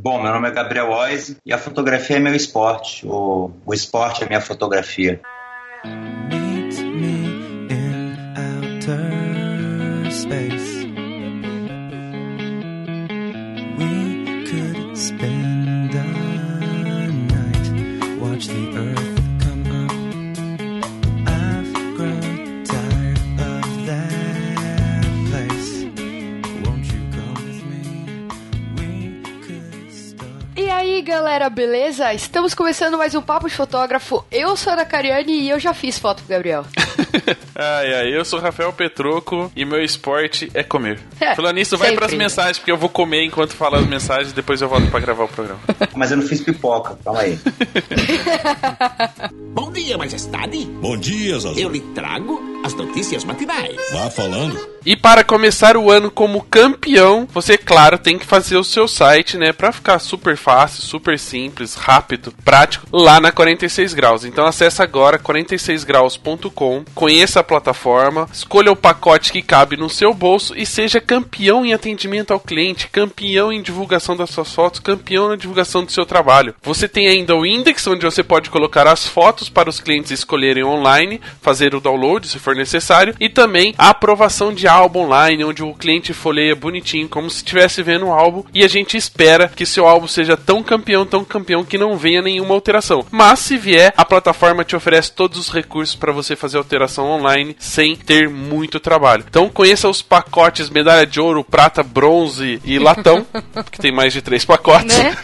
Bom, meu nome é Gabriel Oise e a fotografia é meu esporte. O, esporte é minha fotografia. Galera, beleza? Estamos começando mais um Papo de Fotógrafo. Eu sou a Ana Cariani e eu já fiz foto pro Gabriel. ai, ai, eu sou Rafael Petroco e meu esporte é comer. É, Falando nisso, vai pras mensagens, porque eu vou comer enquanto falo as mensagens e depois eu volto pra gravar o programa. Mas eu não fiz pipoca, calma aí. Bom dia, majestade. Bom dia, Zazu. Eu lhe trago as notícias matinais. Vá falando. E para começar o ano como campeão, você, claro, tem que fazer o seu site, né? Pra ficar super fácil, super simples, rápido, prático, lá na 46 Graus. Então acessa agora 46graus.com, conheça a plataforma, escolha o pacote que cabe no seu bolso e seja campeão em atendimento ao cliente, campeão em divulgação das suas fotos, campeão na divulgação do seu trabalho. Você tem ainda o index, onde você pode colocar as fotos para os clientes escolherem online, fazer o download se for necessário, e também a aprovação de álbum online, onde o cliente folheia bonitinho, como se estivesse vendo o álbum, e a gente espera que seu álbum seja tão campeão, tão campeão, que não venha nenhuma alteração. Mas se vier, a plataforma te oferece todos os recursos para você fazer alteração online sem ter muito trabalho. Então conheça os pacotes medalha de ouro, prata, bronze e latão, que tem mais de três pacotes. Né?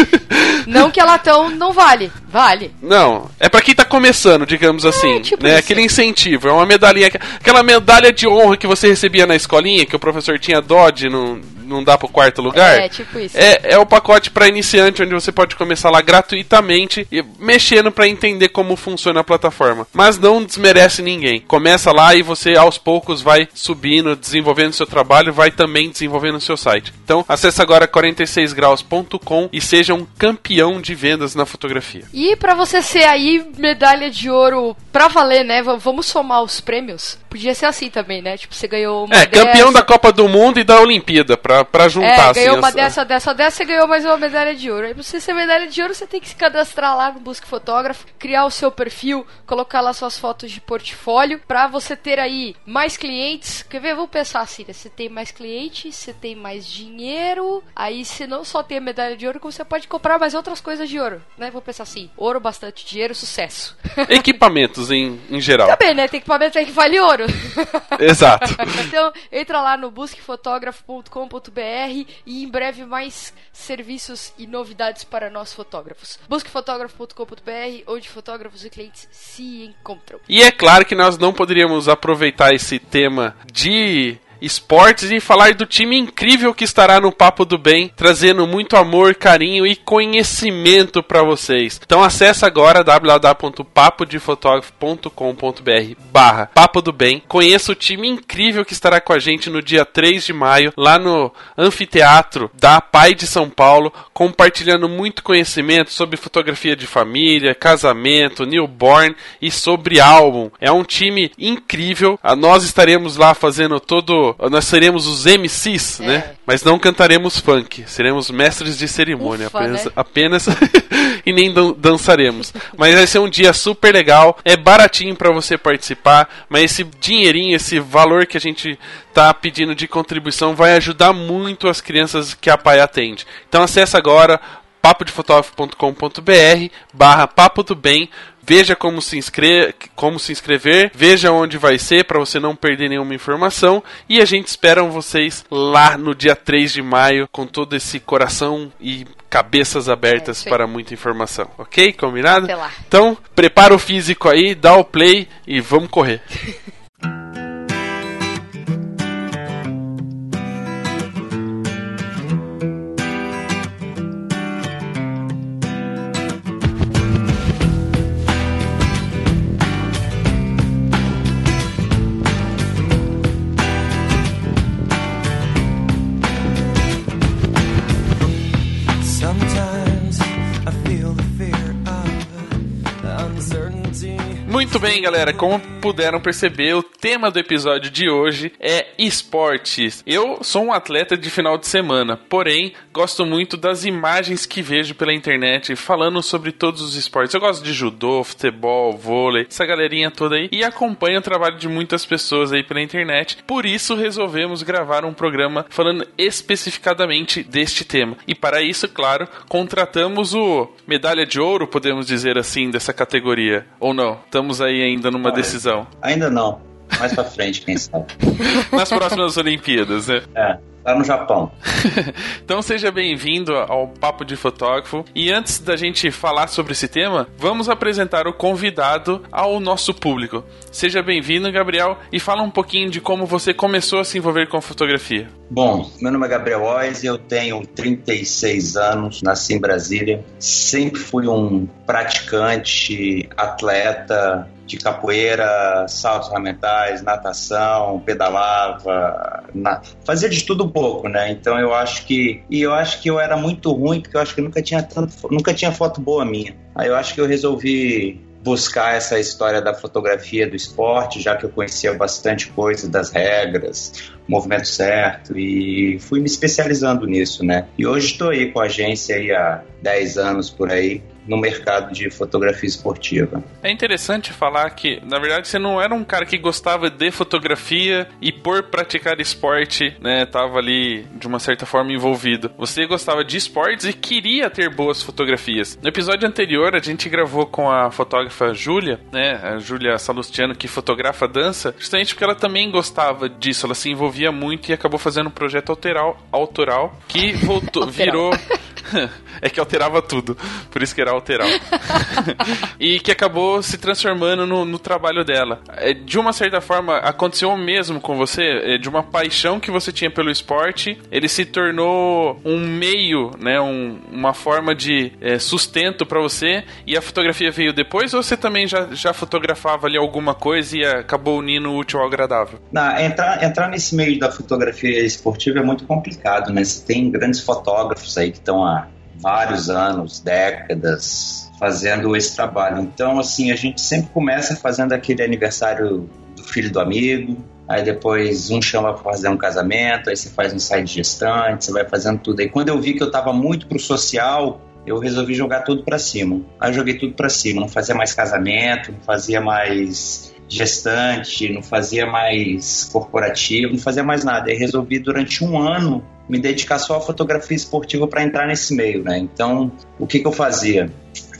Não que a latão não vale, vale. Não, é para quem tá começando, digamos é, assim, tipo né? Isso. Aquele incentivo, é uma medalhinha, aquela medalha de honra que você recebia na escolinha, que o professor tinha Dodge no, não dá pro quarto lugar. É, tipo isso. É, é o pacote para iniciante, onde você pode começar lá gratuitamente e mexendo para entender como funciona a plataforma. Mas não desmerece ninguém. Começa lá e você aos poucos vai subindo, desenvolvendo seu trabalho, vai também desenvolvendo seu site. Então, acesse agora 46graus.com e seja um campeão de vendas na fotografia. E para você ser aí medalha de ouro pra valer, né? Vamos somar os prêmios. Podia ser assim também, né? Tipo, você ganhou uma É, dessa... campeão da Copa do Mundo e da Olimpíada, pra pra, pra juntar, é, assim, ganhou uma dessa, dessa, dessa, você ganhou mais uma medalha de ouro. Aí pra você ser medalha de ouro, você tem que se cadastrar lá no Busque Fotógrafo, criar o seu perfil, colocar lá suas fotos de portfólio, pra você ter aí mais clientes. Quer ver? Vamos pensar assim, né? Você tem mais clientes, você tem mais dinheiro, aí você não só tem a medalha de ouro, como você pode comprar mais outras coisas de ouro, né? Vou pensar assim, ouro, bastante dinheiro, sucesso. Equipamentos em, em geral. Também, né? Tem equipamento aí que vale ouro. Exato. então, entra lá no busquefotógrafo.com.br e em breve mais serviços e novidades para nós fotógrafos. Busquefotógrafo.com.br, onde fotógrafos e clientes se encontram. E é claro que nós não poderíamos aproveitar esse tema de esportes e falar do time incrível que estará no Papo do Bem, trazendo muito amor, carinho e conhecimento para vocês. Então acesse agora www.papodefotografo.com.br barra Papo do Bem, conheça o time incrível que estará com a gente no dia 3 de maio, lá no Anfiteatro da Pai de São Paulo, compartilhando muito conhecimento sobre fotografia de família, casamento, newborn e sobre álbum. É um time incrível. Nós estaremos lá fazendo todo nós seremos os MCs, é. né? Mas não cantaremos funk. Seremos mestres de cerimônia. Ufa, apenas, né? apenas e nem dançaremos. Mas vai ser um dia super legal. É baratinho para você participar. Mas esse dinheirinho, esse valor que a gente tá pedindo de contribuição vai ajudar muito as crianças que a PAI atende. Então acessa agora papodefotografo.com.br barra papo do bem veja como se, inscre como se inscrever, veja onde vai ser para você não perder nenhuma informação e a gente espera vocês lá no dia 3 de maio com todo esse coração e cabeças abertas é, para muita informação, ok? Combinado? Então, prepara o físico aí, dá o play e vamos correr. Muito bem, galera. Como puderam perceber, o tema do episódio de hoje é esportes. Eu sou um atleta de final de semana, porém gosto muito das imagens que vejo pela internet falando sobre todos os esportes. Eu gosto de judô, futebol, vôlei, essa galerinha toda aí e acompanho o trabalho de muitas pessoas aí pela internet. Por isso resolvemos gravar um programa falando especificadamente deste tema. E para isso, claro, contratamos o medalha de ouro, podemos dizer assim, dessa categoria. Ou não? Estamos aí ainda numa Olha, decisão. Ainda não. Mais pra frente, quem sabe. Nas próximas Olimpíadas, né? É, lá no Japão. então seja bem-vindo ao Papo de Fotógrafo. E antes da gente falar sobre esse tema, vamos apresentar o convidado ao nosso público. Seja bem-vindo, Gabriel, e fala um pouquinho de como você começou a se envolver com fotografia. Bom, meu nome é Gabriel Ois, eu tenho 36 anos, nasci em Brasília. Sempre fui um praticante, atleta, de capoeira, saltos ornamentais, natação, pedalava, na... fazia de tudo um pouco, né? Então eu acho que e eu acho que eu era muito ruim porque eu acho que nunca tinha tanto, nunca tinha foto boa minha. Aí eu acho que eu resolvi buscar essa história da fotografia do esporte, já que eu conhecia bastante coisa das regras, movimento certo e fui me especializando nisso, né? E hoje estou aí com a agência aí há 10 anos por aí, no mercado de fotografia esportiva. É interessante falar que, na verdade, você não era um cara que gostava de fotografia e por praticar esporte, né, tava ali de uma certa forma envolvido. Você gostava de esportes e queria ter boas fotografias. No episódio anterior, a gente gravou com a fotógrafa Júlia, né, a Júlia Salustiano, que fotografa dança, justamente porque ela também gostava disso, ela se envolvia muito e acabou fazendo um projeto autoral, autoral que voltou, virou é que alterava tudo. Por isso que era alteral. e que acabou se transformando no, no trabalho dela. É, de uma certa forma, aconteceu o mesmo com você? É, de uma paixão que você tinha pelo esporte, ele se tornou um meio, né? Um, uma forma de é, sustento para você e a fotografia veio depois ou você também já, já fotografava ali alguma coisa e acabou unindo o útil ao agradável? Não, entrar, entrar nesse meio da fotografia esportiva é muito complicado, né? Você tem grandes fotógrafos aí que estão há vários anos, décadas, fazendo esse trabalho. Então, assim, a gente sempre começa fazendo aquele aniversário do filho do amigo, aí depois um chama para fazer um casamento, aí você faz um site gestante, você vai fazendo tudo. Aí quando eu vi que eu estava muito pro social, eu resolvi jogar tudo para cima. Aí eu joguei tudo para cima, não fazia mais casamento, não fazia mais gestante, não fazia mais corporativo, não fazia mais nada. Aí resolvi durante um ano me dedicar só à fotografia esportiva para entrar nesse meio, né? Então, o que, que eu fazia?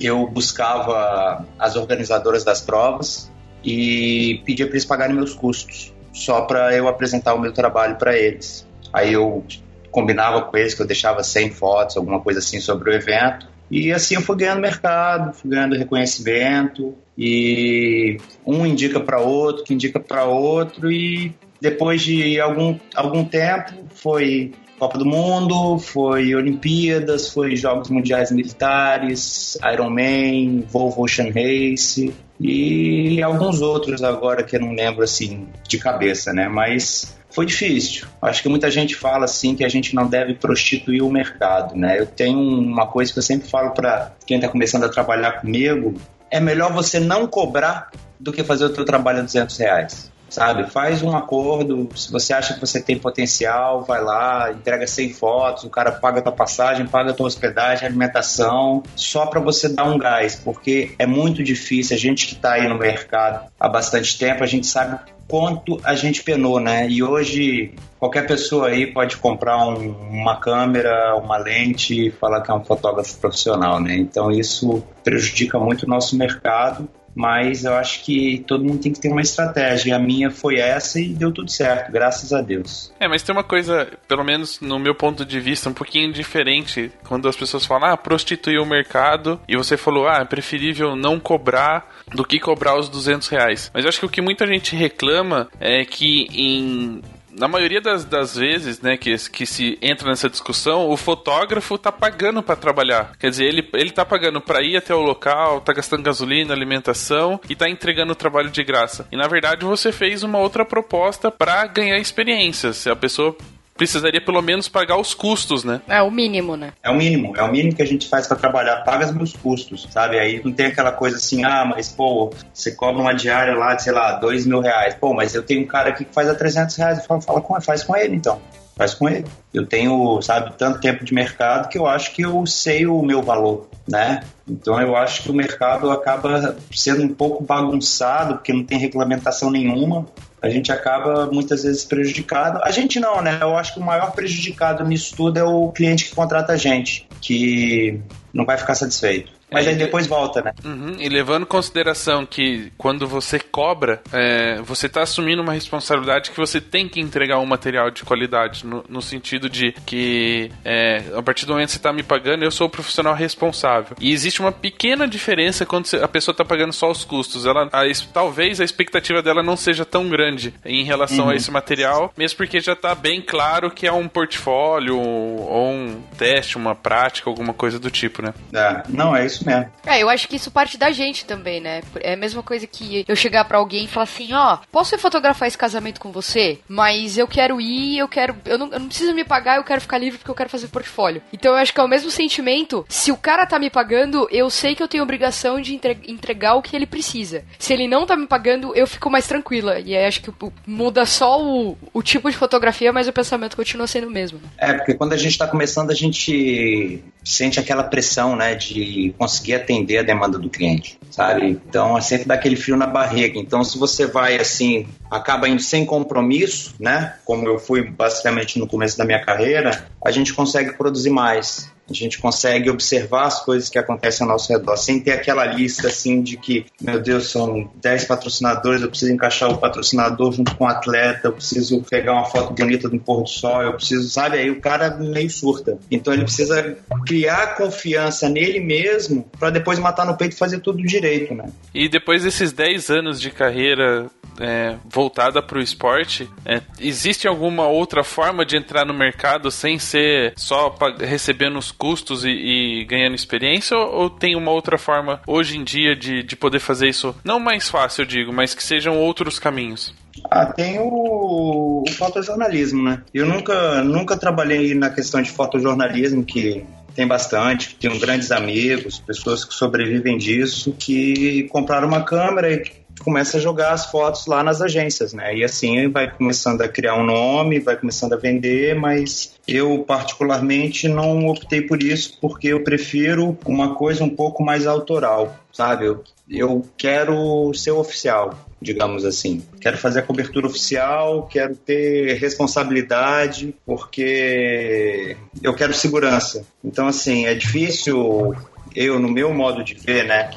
Eu buscava as organizadoras das provas e pedia para eles pagarem meus custos, só para eu apresentar o meu trabalho para eles. Aí eu combinava com eles que eu deixava 100 fotos, alguma coisa assim sobre o evento. E assim eu fui ganhando mercado, fui ganhando reconhecimento e um indica para outro, que indica para outro e depois de algum, algum tempo foi Copa do Mundo, foi Olimpíadas, foi Jogos Mundiais Militares, Ironman, Volvo Ocean Race e alguns outros agora que eu não lembro assim de cabeça, né? Mas foi difícil. Acho que muita gente fala assim que a gente não deve prostituir o mercado, né? Eu tenho uma coisa que eu sempre falo para quem está começando a trabalhar comigo, é melhor você não cobrar do que fazer o teu trabalho a 200 reais sabe? Faz um acordo, se você acha que você tem potencial, vai lá, entrega 100 fotos, o cara paga a tua passagem, paga a tua hospedagem, alimentação, só para você dar um gás, porque é muito difícil, a gente que está aí no mercado há bastante tempo, a gente sabe quanto a gente penou, né? E hoje qualquer pessoa aí pode comprar um, uma câmera, uma lente e falar que é um fotógrafo profissional, né? Então isso prejudica muito o nosso mercado mas eu acho que todo mundo tem que ter uma estratégia. A minha foi essa e deu tudo certo, graças a Deus. É, mas tem uma coisa, pelo menos no meu ponto de vista, um pouquinho diferente quando as pessoas falam, ah, prostituir o mercado, e você falou, ah, é preferível não cobrar do que cobrar os 200 reais. Mas eu acho que o que muita gente reclama é que em na maioria das, das vezes, né, que, que se entra nessa discussão, o fotógrafo tá pagando para trabalhar. Quer dizer, ele, ele tá pagando para ir até o local, tá gastando gasolina, alimentação e tá entregando o trabalho de graça. E na verdade você fez uma outra proposta para ganhar experiência. Se a pessoa precisaria pelo menos pagar os custos, né? É o mínimo, né? É o mínimo, é o mínimo que a gente faz para trabalhar, paga os meus custos, sabe? Aí não tem aquela coisa assim, ah, mas pô, você cobra uma diária lá de, sei lá, dois mil reais. Pô, mas eu tenho um cara aqui que faz a 300 reais. Eu falo, fala com, faz com ele então faz com ele. Eu tenho, sabe, tanto tempo de mercado que eu acho que eu sei o meu valor, né? Então eu acho que o mercado acaba sendo um pouco bagunçado, porque não tem regulamentação nenhuma. A gente acaba muitas vezes prejudicado. A gente não, né? Eu acho que o maior prejudicado nisso tudo é o cliente que contrata a gente, que não vai ficar satisfeito. Mas aí depois volta, né? Uhum, e levando em consideração que quando você cobra, é, você está assumindo uma responsabilidade que você tem que entregar um material de qualidade, no, no sentido de que é, a partir do momento que você está me pagando, eu sou o profissional responsável. E existe uma pequena diferença quando a pessoa está pagando só os custos. Ela, a, talvez a expectativa dela não seja tão grande em relação uhum. a esse material, mesmo porque já está bem claro que é um portfólio ou um teste, uma prática, alguma coisa do tipo, né? É, não, é isso mesmo. É, eu acho que isso parte da gente também, né? É a mesma coisa que eu chegar para alguém e falar assim, ó, oh, posso fotografar esse casamento com você? Mas eu quero ir, eu quero. Eu não, eu não preciso me pagar, eu quero ficar livre porque eu quero fazer portfólio. Então eu acho que é o mesmo sentimento. Se o cara tá me pagando, eu sei que eu tenho obrigação de entregar o que ele precisa. Se ele não tá me pagando, eu fico mais tranquila. E aí acho que muda só o, o tipo de fotografia, mas o pensamento continua sendo o mesmo. É, porque quando a gente tá começando, a gente sente aquela pressão, né, de conseguir atender a demanda do cliente, sabe? Então, é sempre dá aquele frio na barriga. Então, se você vai assim, acaba indo sem compromisso, né? Como eu fui basicamente no começo da minha carreira, a gente consegue produzir mais a gente consegue observar as coisas que acontecem ao nosso redor, sem ter aquela lista assim de que, meu Deus, são 10 patrocinadores, eu preciso encaixar o patrocinador junto com o atleta, eu preciso pegar uma foto bonita do pôr do sol, eu preciso, sabe? Aí o cara meio surta. Então ele precisa criar confiança nele mesmo para depois matar no peito e fazer tudo direito, né? E depois desses 10 anos de carreira é, voltada para o esporte, é, existe alguma outra forma de entrar no mercado sem ser só recebendo os custos e, e ganhando experiência? Ou, ou, tem uma outra forma hoje em dia de, de poder fazer isso? Não mais fácil, eu digo, mas que sejam outros caminhos. Ah, tem o, o fotojornalismo, né? Eu nunca, nunca trabalhei na questão de fotojornalismo, que tem bastante, tenho grandes amigos, pessoas que sobrevivem disso, que compraram uma câmera e começa a jogar as fotos lá nas agências, né? E assim vai começando a criar um nome, vai começando a vender, mas eu particularmente não optei por isso porque eu prefiro uma coisa um pouco mais autoral, sabe? Eu, eu quero ser oficial, digamos assim. Quero fazer a cobertura oficial, quero ter responsabilidade, porque eu quero segurança. Então, assim, é difícil eu, no meu modo de ver, né?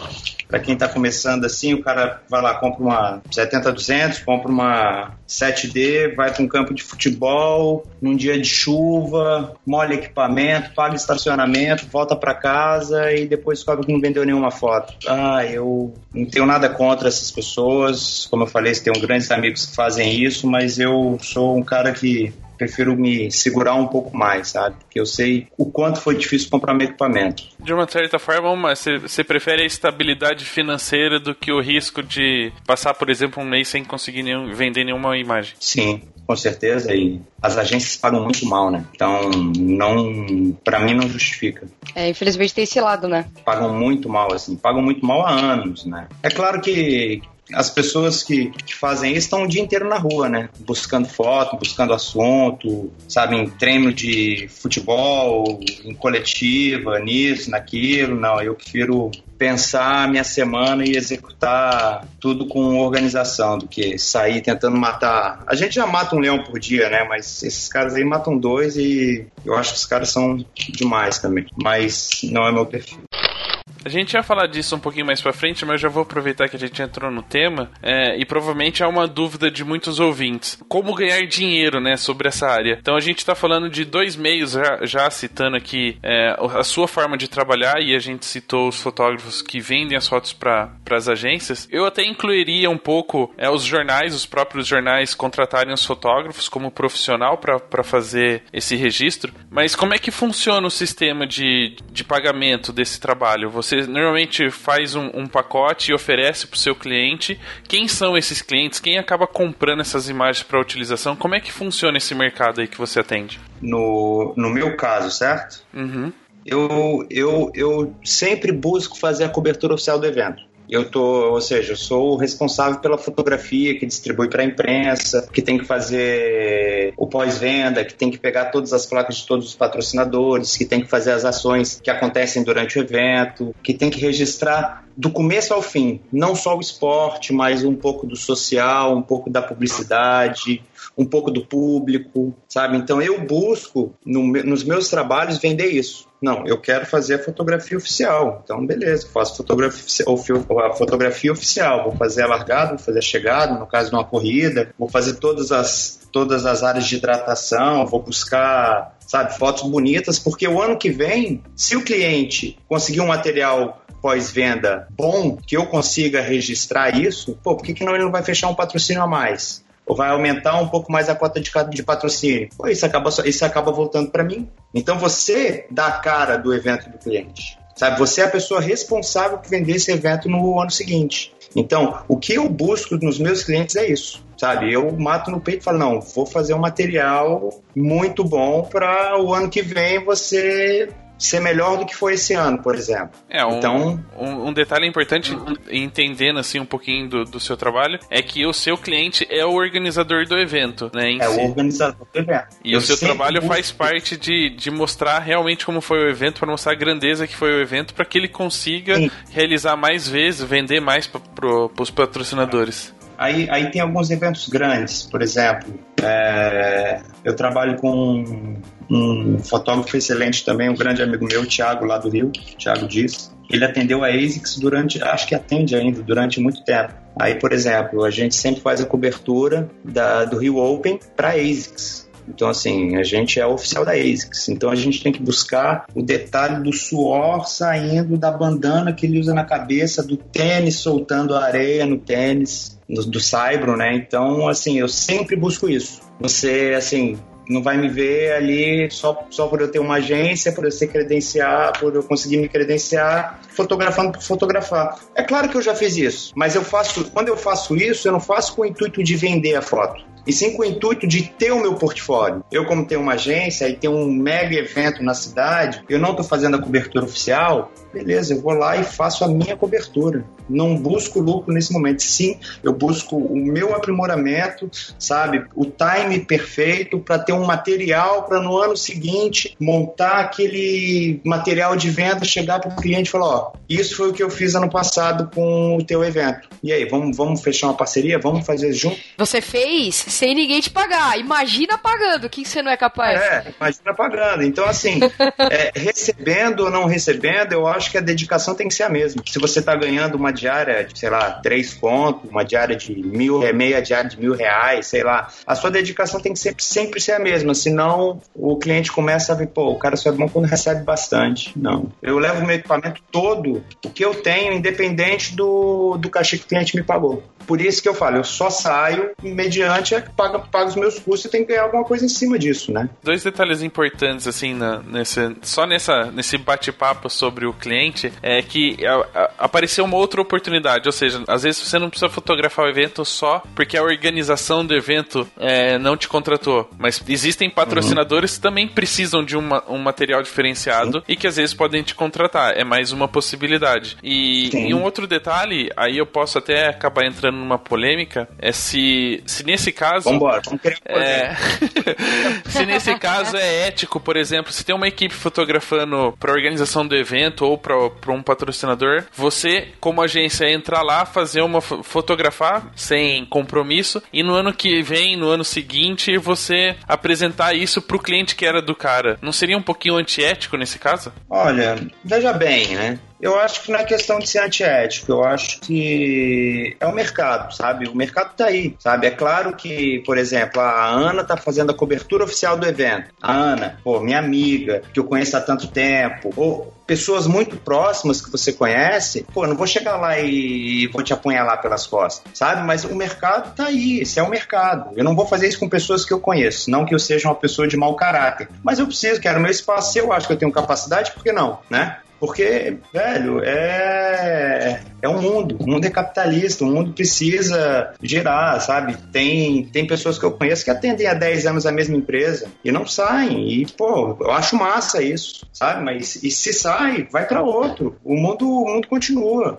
Para quem está começando assim, o cara vai lá, compra uma 70-200, compra uma 7D, vai para um campo de futebol, num dia de chuva, molha equipamento, paga estacionamento, volta para casa e depois descobre que não vendeu nenhuma foto. Ah, eu não tenho nada contra essas pessoas, como eu falei, tenho grandes amigos que fazem isso, mas eu sou um cara que prefiro me segurar um pouco mais, sabe? Porque eu sei o quanto foi difícil comprar meu equipamento. De uma certa forma, você prefere a estabilidade financeira do que o risco de passar, por exemplo, um mês sem conseguir nenhum, vender nenhuma imagem? Sim, com certeza. E as agências pagam muito mal, né? Então, não, para mim não justifica. É, infelizmente tem esse lado, né? Pagam muito mal, assim, pagam muito mal há anos, né? É claro que as pessoas que, que fazem isso estão o dia inteiro na rua, né? Buscando foto, buscando assunto, sabe, em treino de futebol, em coletiva, nisso, naquilo. Não, eu prefiro pensar a minha semana e executar tudo com organização do que sair tentando matar. A gente já mata um leão por dia, né? Mas esses caras aí matam dois e eu acho que os caras são demais também. Mas não é meu perfil. A gente ia falar disso um pouquinho mais pra frente, mas já vou aproveitar que a gente entrou no tema é, e provavelmente é uma dúvida de muitos ouvintes. Como ganhar dinheiro, né, sobre essa área? Então a gente tá falando de dois meios, já, já citando aqui é, a sua forma de trabalhar e a gente citou os fotógrafos que vendem as fotos para as agências. Eu até incluiria um pouco é, os jornais, os próprios jornais contratarem os fotógrafos como profissional para fazer esse registro. Mas como é que funciona o sistema de, de pagamento desse trabalho? Você Você normalmente faz um, um pacote e oferece para o seu cliente. Quem são esses clientes? Quem acaba comprando essas imagens para utilização? Como é que funciona esse mercado aí que você atende? No, no meu caso, certo? Uhum. Eu, eu, eu sempre busco fazer a cobertura oficial do evento. Eu tô, ou seja, eu sou o responsável pela fotografia que distribui para a imprensa, que tem que fazer o pós-venda, que tem que pegar todas as placas de todos os patrocinadores, que tem que fazer as ações que acontecem durante o evento, que tem que registrar do começo ao fim, não só o esporte, mas um pouco do social, um pouco da publicidade, um pouco do público, sabe? Então eu busco no, nos meus trabalhos vender isso. Não, eu quero fazer a fotografia oficial. Então, beleza, faço fotografia, a fotografia oficial. Vou fazer a largada, vou fazer a chegada, no caso de uma corrida, vou fazer todas as, todas as áreas de hidratação, vou buscar, sabe, fotos bonitas, porque o ano que vem, se o cliente conseguir um material pós-venda bom, que eu consiga registrar isso, pô, por que, que não ele não vai fechar um patrocínio a mais? Ou vai aumentar um pouco mais a cota de, de patrocínio. Pô, isso acaba, isso acaba voltando para mim. Então você dá a cara do evento do cliente. Sabe, você é a pessoa responsável por vender esse evento no ano seguinte. Então, o que eu busco nos meus clientes é isso, sabe? Eu mato no peito e falo, não, vou fazer um material muito bom para o ano que vem você ser melhor do que foi esse ano, por exemplo. É, um, então, um, um detalhe importante, entendendo assim um pouquinho do, do, seu trabalho, é que o seu cliente é o organizador do evento, né? é si. o organizador do evento. E Eu o seu trabalho faz parte de, de mostrar realmente como foi o evento, para mostrar a grandeza que foi o evento, para que ele consiga Sim. realizar mais vezes, vender mais para pro, os patrocinadores. Aí, aí tem alguns eventos grandes, por exemplo, é, eu trabalho com um fotógrafo excelente também, um grande amigo meu, Thiago, lá do Rio, Thiago Dias. Ele atendeu a ASICS durante, acho que atende ainda, durante muito tempo. Aí, por exemplo, a gente sempre faz a cobertura da, do Rio Open para ASICS. Então, assim, a gente é oficial da ASICS. Então, a gente tem que buscar o detalhe do suor saindo da bandana que ele usa na cabeça, do tênis soltando a areia no tênis, do, do Saibro, né? Então, assim, eu sempre busco isso. Você, assim, não vai me ver ali só, só por eu ter uma agência, por eu ser credenciar, por eu conseguir me credenciar, fotografando por fotografar. É claro que eu já fiz isso, mas eu faço, quando eu faço isso, eu não faço com o intuito de vender a foto e sim com o intuito de ter o meu portfólio. Eu, como tenho uma agência e tenho um mega evento na cidade, eu não estou fazendo a cobertura oficial, beleza, eu vou lá e faço a minha cobertura. Não busco lucro nesse momento. Sim, eu busco o meu aprimoramento, sabe? O time perfeito para ter um material para no ano seguinte montar aquele material de venda, chegar para o cliente e falar: Ó, isso foi o que eu fiz ano passado com o teu evento. E aí, vamos, vamos fechar uma parceria? Vamos fazer junto? Você fez sem ninguém te pagar. Imagina pagando, o que você não é capaz? É, imagina pagando. Então, assim, é, recebendo ou não recebendo, eu acho que a dedicação tem que ser a mesma. Se você está ganhando uma diária de, sei lá, três contos, uma diária de mil, é, meia diária de mil reais, sei lá, a sua dedicação tem que sempre, sempre ser a mesma. Senão, o cliente começa a ver, pô, o cara só é bom quando recebe bastante. Não. Eu levo meu equipamento todo, o que eu tenho, independente do, do cachê que o cliente me pagou. Por isso que eu falo, eu só saio mediante paga, paga os meus custos e tem que ganhar alguma coisa em cima disso, né? Dois detalhes importantes, assim, na, nesse, só nessa, nesse bate-papo sobre o cliente, é que a, a, apareceu uma outra oportunidade, ou seja, às vezes você não precisa fotografar o evento só porque a organização do evento é, não te contratou, mas existem patrocinadores uhum. que também precisam de uma, um material diferenciado Sim. e que às vezes podem te contratar, é mais uma possibilidade. E, e um outro detalhe, aí eu posso até acabar entrando numa polêmica é se, se nesse caso. Vambora, vamos querer é, Se nesse caso é ético, por exemplo, se tem uma equipe fotografando para organização do evento ou para um patrocinador, você, como agência, entrar lá, fazer uma fotografar sem compromisso e no ano que vem, no ano seguinte, você apresentar isso pro cliente que era do cara. Não seria um pouquinho antiético nesse caso? Olha, veja bem, né? Eu acho que não é questão de ser antiético, eu acho que é o mercado, sabe? O mercado tá aí, sabe? É claro que, por exemplo, a Ana tá fazendo a cobertura oficial do evento. A Ana, pô, minha amiga, que eu conheço há tanto tempo, ou pessoas muito próximas que você conhece, pô, não vou chegar lá e vou te apunhalar pelas costas, sabe? Mas o mercado tá aí, esse é o mercado. Eu não vou fazer isso com pessoas que eu conheço, não que eu seja uma pessoa de mau caráter, mas eu preciso, quero meu espaço, eu acho que eu tenho capacidade, por que não, né? Porque, velho, é, é um mundo. O mundo é capitalista, o mundo precisa girar, sabe? Tem, tem pessoas que eu conheço que atendem há 10 anos a mesma empresa e não saem. E, pô, eu acho massa isso, sabe? Mas e se sai, vai para outro. O mundo, o mundo continua.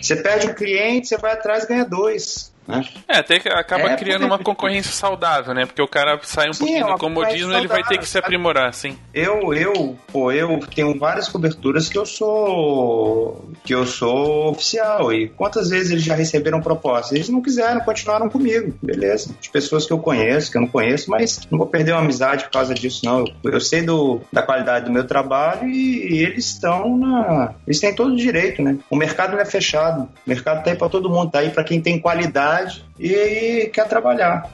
Você perde um cliente, você vai atrás e ganha dois. Né? É, até que acaba é, criando uma concorrência saudável, né? Porque o cara sai um sim, pouquinho do comodismo ele vai ter que se aprimorar, sim. Eu, eu, pô, eu tenho várias coberturas que eu sou que eu sou oficial e quantas vezes eles já receberam propostas? Eles não quiseram, continuaram comigo, beleza. De pessoas que eu conheço, que eu não conheço, mas não vou perder uma amizade por causa disso, não. Eu, eu sei do, da qualidade do meu trabalho e, e eles estão na. Eles têm todo o direito, né? O mercado não é fechado. O mercado tá aí para todo mundo, tá aí para quem tem qualidade e quer trabalhar.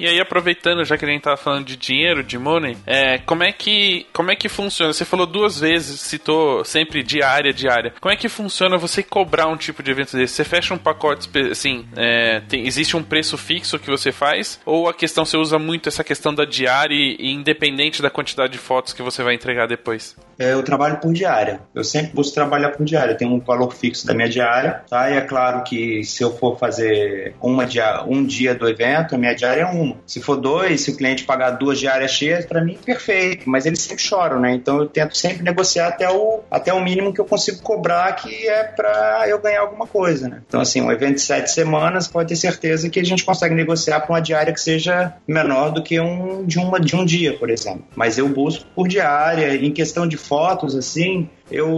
E aí, aproveitando, já que a gente tava falando de dinheiro, de money, é, como é que como é que funciona? Você falou duas vezes, citou sempre diária, diária. Como é que funciona você cobrar um tipo de evento desse? Você fecha um pacote, assim, é, tem, existe um preço fixo que você faz? Ou a questão, você usa muito essa questão da diária e, independente da quantidade de fotos que você vai entregar depois? É, eu trabalho por diária. Eu sempre busco trabalhar por diária. Tem um valor fixo da minha diária, tá? E é claro que se eu for fazer uma dia, um dia do evento, a minha diária é Se for dois, se o cliente pagar duas diárias cheias, para mim perfeito. Mas eles sempre choram, né? Então eu tento sempre negociar até o, até o mínimo que eu consigo cobrar, que é para eu ganhar alguma coisa, né? Então assim, um evento de sete semanas pode ter certeza que a gente consegue negociar para uma diária que seja menor do que um de uma de um dia, por exemplo. Mas eu busco por diária. Em questão de fotos, assim, eu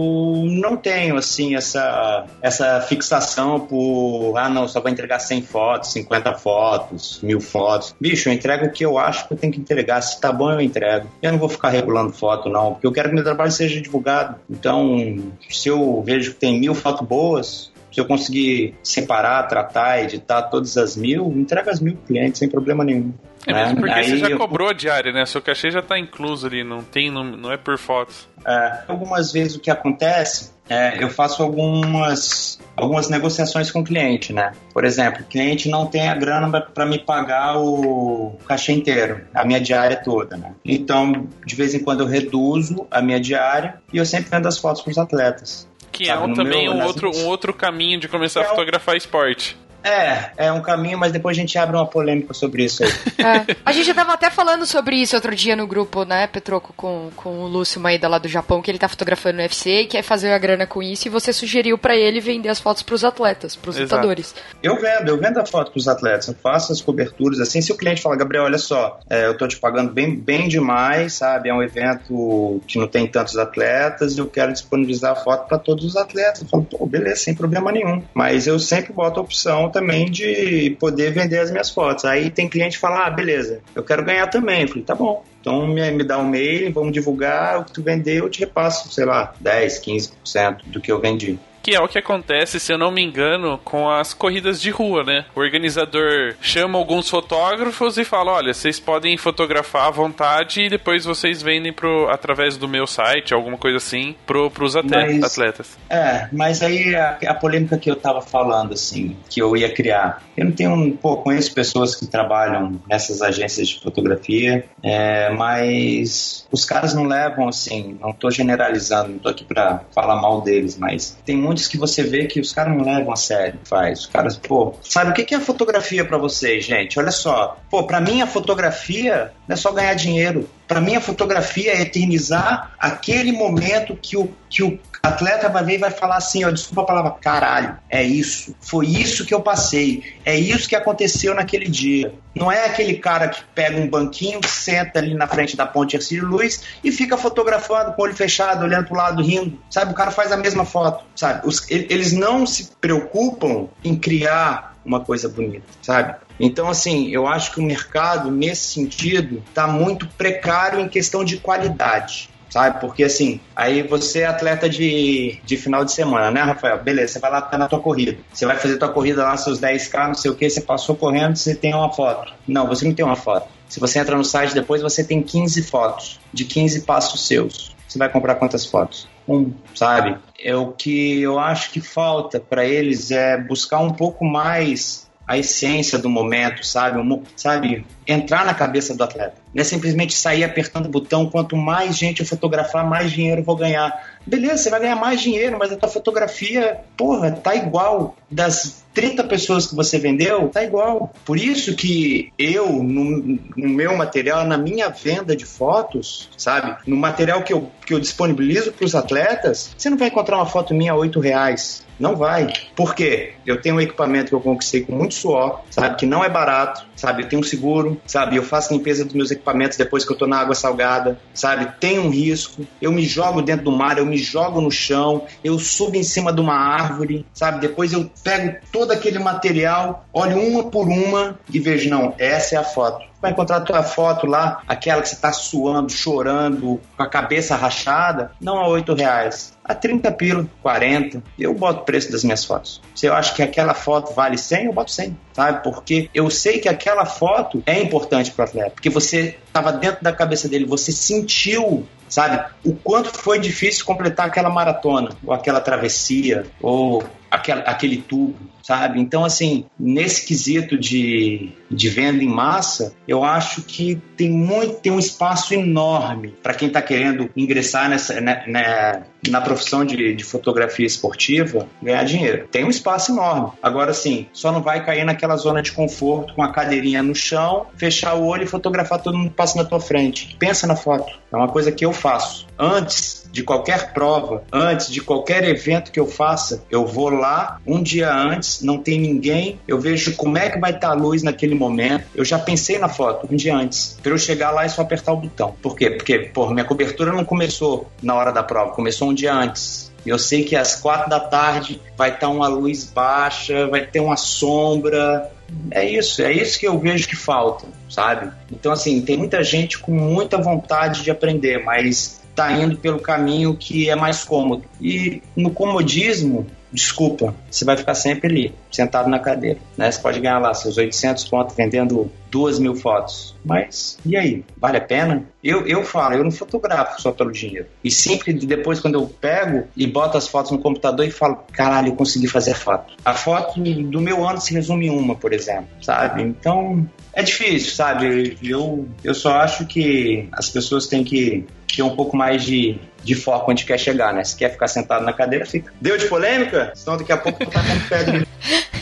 não tenho assim essa, essa fixação por ah não, só vou entregar 100 fotos, 50 fotos, mil fotos. Bicho, eu entrego o que eu acho que eu tenho que entregar. Se tá bom, eu entrego. Eu não vou ficar regulando foto, não, porque eu quero que meu trabalho seja divulgado. Então, se eu vejo que tem mil fotos boas, se eu conseguir separar, tratar, editar todas as mil, entrega as mil clientes sem problema nenhum. É mesmo porque Aí você já eu... cobrou a diária, né? Seu cachê já está incluso ali, não tem, não, não é por fotos. É, algumas vezes o que acontece é, eu faço algumas, algumas negociações com o cliente, né? Por exemplo, o cliente não tem a grana para me pagar o cachê inteiro, a minha diária toda, né? Então, de vez em quando eu reduzo a minha diária e eu sempre vendo as fotos para os atletas. Que é um, também meu, um, outro, um outro caminho de começar a é fotografar esporte. É, é um caminho, mas depois a gente abre uma polêmica sobre isso aí. É. A gente tava até falando sobre isso outro dia no grupo, né, Petroco, com, com o Lúcio Maeda lá do Japão, que ele tá fotografando no UFC e quer fazer a grana com isso, e você sugeriu para ele vender as fotos pros atletas, pros Exato. lutadores. Eu vendo, eu vendo a foto pros atletas, eu faço as coberturas, assim, se o cliente fala, Gabriel, olha só, é, eu tô te pagando bem, bem demais, sabe, é um evento que não tem tantos atletas, e eu quero disponibilizar a foto para todos os atletas. Eu falo, pô, beleza, sem problema nenhum. Mas eu sempre boto a opção também de poder vender as minhas fotos. Aí tem cliente que fala, ah, beleza, eu quero ganhar também. Eu falei, tá bom. Então me, me dá um mail, vamos divulgar, o que tu vender eu te repasso, sei lá, 10, 15% do que eu vendi que é o que acontece, se eu não me engano, com as corridas de rua, né? O organizador chama alguns fotógrafos e fala: olha, vocês podem fotografar à vontade e depois vocês vendem pro, através do meu site, alguma coisa assim, pro, pros mas, atletas. É, mas aí a, a, polêmica que eu tava falando, assim, que eu ia criar. Eu não tenho, pô, conheço pessoas que trabalham nessas agências de fotografia, é, mas os caras não levam, assim, não tô generalizando, não tô aqui pra falar mal deles, mas tem muito que você vê que os caras não levam a sério, faz. Os caras, pô, sabe o que é fotografia para vocês, gente? Olha só, pô, para mim a fotografia não é só ganhar dinheiro. Para mim a fotografia é eternizar aquele momento que o que o atleta vai ver e vai falar assim, ó, desculpa a palavra, caralho, é isso. Foi isso que eu passei. É isso que aconteceu naquele dia. Não é aquele cara que pega um banquinho, senta ali na frente da ponte Ercílio Luz e fica fotografando com o olho fechado, olhando pro lado, rindo. Sabe? O cara faz a mesma foto, sabe? Os, eles não se preocupam em criar uma coisa bonita, sabe? Então, assim, eu acho que o mercado, nesse sentido, está muito precário em questão de qualidade sabe? Porque assim, aí você é atleta de, de final de semana, né, Rafael? Beleza, você vai lá tá na tua corrida. Você vai fazer tua corrida lá, seus 10K, não sei o que, você passou correndo, você tem uma foto. Não, você não tem uma foto. Se você entra no site depois, você tem 15 fotos, de 15 passos seus. Você vai comprar quantas fotos? Um, sabe? É o que eu acho que falta para eles é buscar um pouco mais a essência do momento, sabe? Um, sabe? Entrar na cabeça do atleta. Não é simplesmente sair apertando o botão. Quanto mais gente eu fotografar, mais dinheiro eu vou ganhar. beleza, você vai ganhar mais dinheiro, mas a tua fotografia, porra, tá igual. Das 30 pessoas que você vendeu, tá igual. Por isso que eu, no, no meu material, na minha venda de fotos, sabe? No material que eu, que eu disponibilizo para os atletas, você não vai encontrar uma foto minha a 8 reais. Não vai. Por quê? Eu tenho um equipamento que eu conquistei com muito suor, sabe? Que não é barato, sabe? Eu tenho um seguro, sabe? Eu faço limpeza dos meus equipamentos depois que eu tô na água salgada, sabe? Tem um risco. Eu me jogo dentro do mar, eu me jogo no chão, eu subo em cima de uma árvore, sabe? Depois eu pego todo aquele material, olho uma por uma e vejo, não, essa é a foto vai encontrar a tua foto lá, aquela que você está suando, chorando, com a cabeça rachada, não a 8 reais. A 30 pila, 40. Eu boto o preço das minhas fotos. Se eu acho que aquela foto vale 100, eu boto 100, sabe? Porque eu sei que aquela foto é importante para o atleta. Porque você estava dentro da cabeça dele, você sentiu sabe? O quanto foi difícil completar aquela maratona, ou aquela travessia, ou aquela, aquele tubo, sabe? Então, assim, nesse quesito de, de venda em massa, eu acho que tem muito, tem um espaço enorme para quem está querendo ingressar nessa, né, né, na profissão de, de fotografia esportiva, ganhar dinheiro. Tem um espaço enorme. Agora, assim, só não vai cair naquela zona de conforto com a cadeirinha no chão, fechar o olho e fotografar todo mundo que passa na tua frente. Pensa na foto. É uma coisa que eu faço. Antes de qualquer prova, antes de qualquer evento que eu faça, eu vou lá um dia antes, não tem ninguém, eu vejo como é que vai estar a luz naquele momento. Eu já pensei na foto um dia antes, para eu chegar lá e só apertar o botão. Por quê? Porque, pô, minha cobertura não começou na hora da prova, começou um dia antes. Eu sei que às quatro da tarde vai estar uma luz baixa, vai ter uma sombra. É isso, é isso que eu vejo que falta, sabe? Então, assim, tem muita gente com muita vontade de aprender, mas tá indo pelo caminho que é mais cômodo. E no comodismo, desculpa, você vai ficar sempre ali, sentado na cadeira. Né? Você pode ganhar lá seus 800 pontos vendendo duas mil fotos. Mas, e aí? Vale a pena? Eu, eu falo, eu não fotografo só pelo dinheiro. E sempre depois, quando eu pego e boto as fotos no computador e falo, caralho, eu consegui fazer foto. A foto do meu ano se resume em uma, por exemplo, sabe? Então, é difícil, sabe? Eu, eu só acho que as pessoas têm que ter um pouco mais de, de foco onde quer chegar, né? Se quer ficar sentado na cadeira, fica. Deu de polêmica? Senão daqui a pouco tu tá com pedra.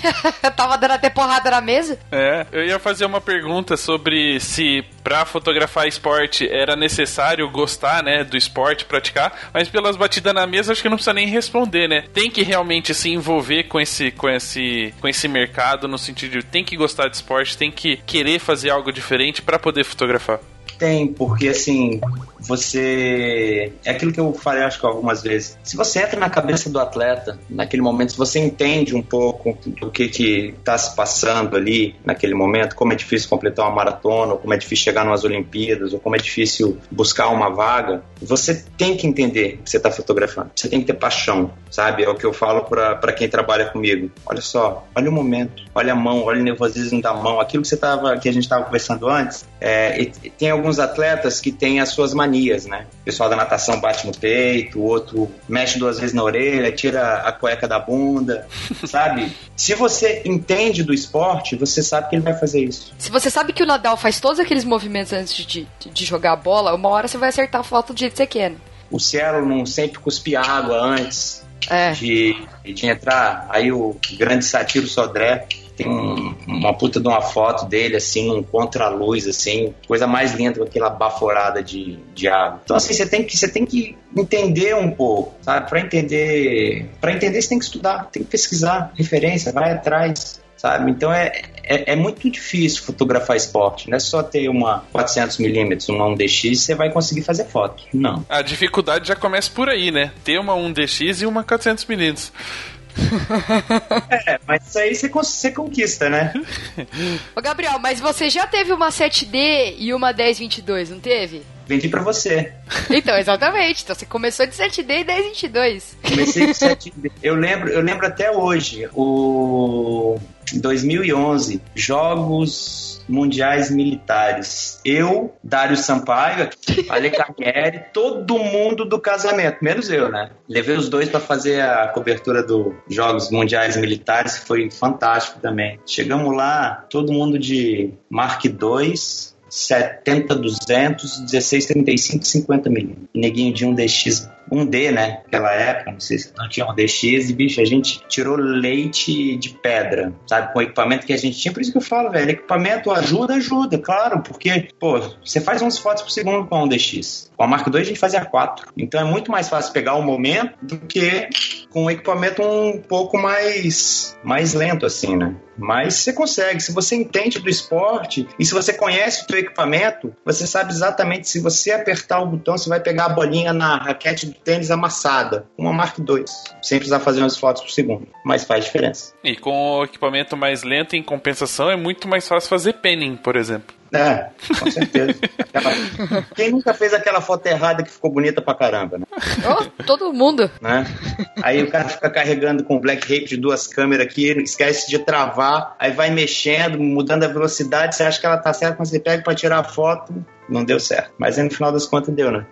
Tava dando até porrada na mesa? É, eu ia fazer uma pergunta sobre se pra fotografar esporte era necessário gostar, né, do esporte, praticar, mas pelas batidas na mesa acho que não precisa nem responder, né? Tem que realmente se envolver com esse, com esse, com esse mercado no sentido de tem que gostar de esporte, tem que querer fazer algo diferente para poder fotografar. Tem, porque assim, você. É aquilo que eu falei, acho que algumas vezes. Se você entra na cabeça do atleta, naquele momento, se você entende um pouco do que que está se passando ali, naquele momento, como é difícil completar uma maratona, ou como é difícil chegar nas Olimpíadas, ou como é difícil buscar uma vaga, você tem que entender que você está fotografando. Você tem que ter paixão, sabe? É o que eu falo para quem trabalha comigo. Olha só, olha o momento, olha a mão, olha o nervosismo da mão, aquilo que, você tava, que a gente estava conversando antes. É, tem alguns atletas que têm as suas manias, né? O pessoal da natação bate no peito, o outro mexe duas vezes na orelha, tira a cueca da bunda, sabe? Se você entende do esporte, você sabe que ele vai fazer isso. Se você sabe que o Nadal faz todos aqueles movimentos antes de, de jogar a bola, uma hora você vai acertar a falta do jeito que você quer. Né? O Cielo não sempre cuspia água antes é. de, de entrar. Aí o grande satiro Sodré tem um, uma puta de uma foto dele, assim, num contra-luz, assim, coisa mais linda com aquela baforada de, de água. Então, assim, você tem que, você tem que entender um pouco, sabe? Para entender, para entender você tem que estudar, tem que pesquisar referência, vai atrás, sabe? Então é, é, é, muito difícil fotografar esporte. Não é só ter uma 400mm, uma 1DX, você vai conseguir fazer foto. Não. A dificuldade já começa por aí, né? Ter uma 1DX e uma 400mm. é, mas isso aí você, você conquista, né? Ô, Gabriel, mas você já teve uma 7D e uma 1022, não teve? Vendi pra você. Então, exatamente. Então você começou de 7D e 1022. Comecei de 7D. Eu lembro, eu lembro até hoje, o 2011, Jogos Mundiais Militares. Eu, Dário Sampaio, Ale Carnieri, todo mundo do casamento, menos eu, né? Levei os dois para fazer a cobertura dos Jogos Mundiais Militares, foi fantástico também. Chegamos lá, todo mundo de Mark II, 70, 200, 16, 35, 50 milímetros. Neguinho de um DX 1D, né? Naquela época, não sei se não tinha um DX, e bicho, a gente tirou leite de pedra, sabe? Com o equipamento que a gente tinha. Por isso que eu falo, velho, equipamento ajuda, ajuda, claro, porque, pô, você faz 11 fotos por segundo com a 1DX. Com a Mark II a gente fazia 4. Então é muito mais fácil pegar o momento do que com um equipamento um pouco mais, mais lento, assim, né? Mas você consegue, se você entende do esporte e se você conhece o teu equipamento, você sabe exatamente se você apertar o botão, você vai pegar a bolinha na raquete do tênis amassada, uma Mark II, sem precisar fazer umas fotos por segundo. Mas faz diferença. E com o equipamento mais lento, em compensação, é muito mais fácil fazer penning, por exemplo. É, com certeza. Quem nunca fez aquela foto errada que ficou bonita pra caramba, né? Oh, todo mundo. Né? Aí o cara fica carregando com black rape de duas câmeras aqui, esquece de travar, aí vai mexendo, mudando a velocidade, você acha que ela tá certa, quando você pega pra tirar a foto, não deu certo. Mas aí no final das contas deu, né?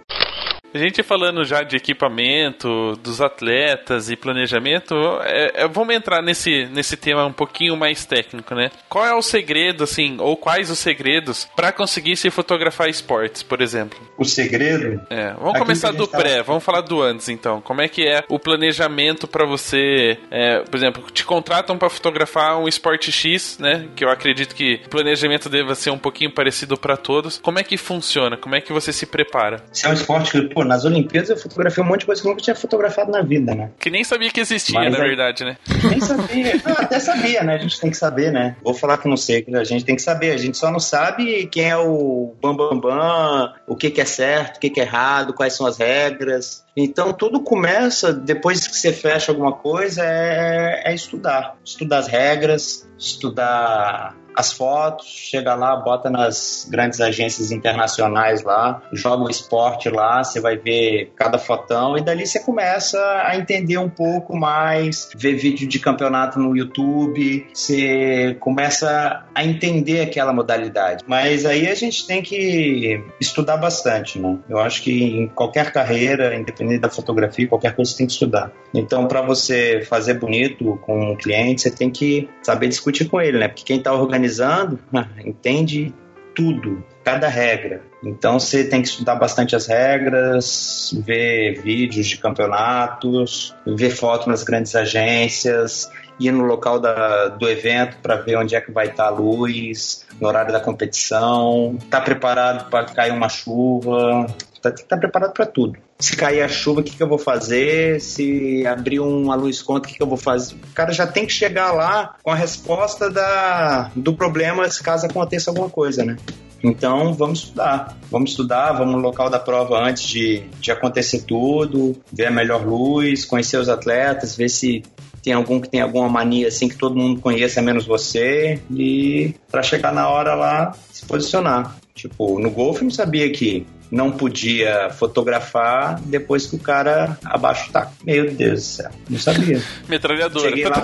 A gente falando já de equipamento, dos atletas e planejamento, é, é, vamos entrar nesse, nesse tema um pouquinho mais técnico, né? Qual é o segredo, assim, ou quais os segredos para conseguir se fotografar esportes, por exemplo? O segredo? É, vamos começar do pré, tava... vamos falar do antes, então. Como é que é o planejamento para você, é, por exemplo, te contratam para fotografar um esporte X, né? Que eu acredito que o planejamento deva ser um pouquinho parecido para todos. Como é que funciona? Como é que você se prepara? Se é um esporte que pô, nas Olimpíadas eu fotografei um monte de coisa que eu nunca tinha fotografado na vida, né? Que nem sabia que existia, Mas, na verdade, né? Nem sabia. Não, até sabia, né? A gente tem que saber, né? Vou falar que não sei, a gente tem que saber. A gente só não sabe quem é o bambambam, bam, bam, o que, que é certo, o que, que é errado, quais são as regras. Então tudo começa, depois que você fecha alguma coisa, é, é estudar. Estudar as regras, estudar as fotos, chega lá, bota nas grandes agências internacionais lá, joga o esporte lá, você vai ver cada fotão e dali você começa a entender um pouco mais, ver vídeo de campeonato no YouTube, você começa a entender aquela modalidade. Mas aí a gente tem que estudar bastante, né? Eu acho que em qualquer carreira, independente da fotografia, qualquer coisa você tem que estudar. Então, para você fazer bonito com um cliente, você tem que saber discutir com ele, né? Porque quem está organizando organizando, entende tudo, cada regra. Então você tem que estudar bastante as regras, ver vídeos de campeonatos, ver fotos nas grandes agências, ir no local da, do evento para ver onde é que vai estar a luz, no horário da competição, estar tá preparado para cair uma chuva, tem que estar tá preparado para tudo. Se cair a chuva, o que, que eu vou fazer? Se abrir uma luz contra, o que, que eu vou fazer? O cara já tem que chegar lá com a resposta da, do problema se caso aconteça alguma coisa, né? Então vamos estudar. Vamos estudar, vamos no local da prova antes de, de acontecer tudo, ver a melhor luz, conhecer os atletas, ver se tem algum que tem alguma mania assim que todo mundo conheça, menos você, e para chegar na hora lá se posicionar. Tipo, no golfe eu não sabia que não podia fotografar depois que o cara abaixa o taco. Meu Deus do céu, não sabia. Metralhadora. Cheguei lá,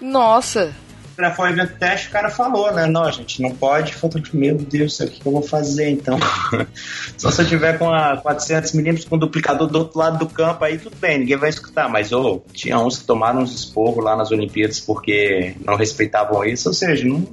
Nossa. Foi um evento teste, o cara falou, né? Não, gente, não pode fotografar. Meu Deus, o que eu vou fazer então? Só se eu tiver com a 400mm com o duplicador do outro lado do campo, aí tudo bem, ninguém vai escutar. Mas, ô, oh, tinha uns que tomaram uns esporros lá nas Olimpíadas porque não respeitavam isso, ou seja, não,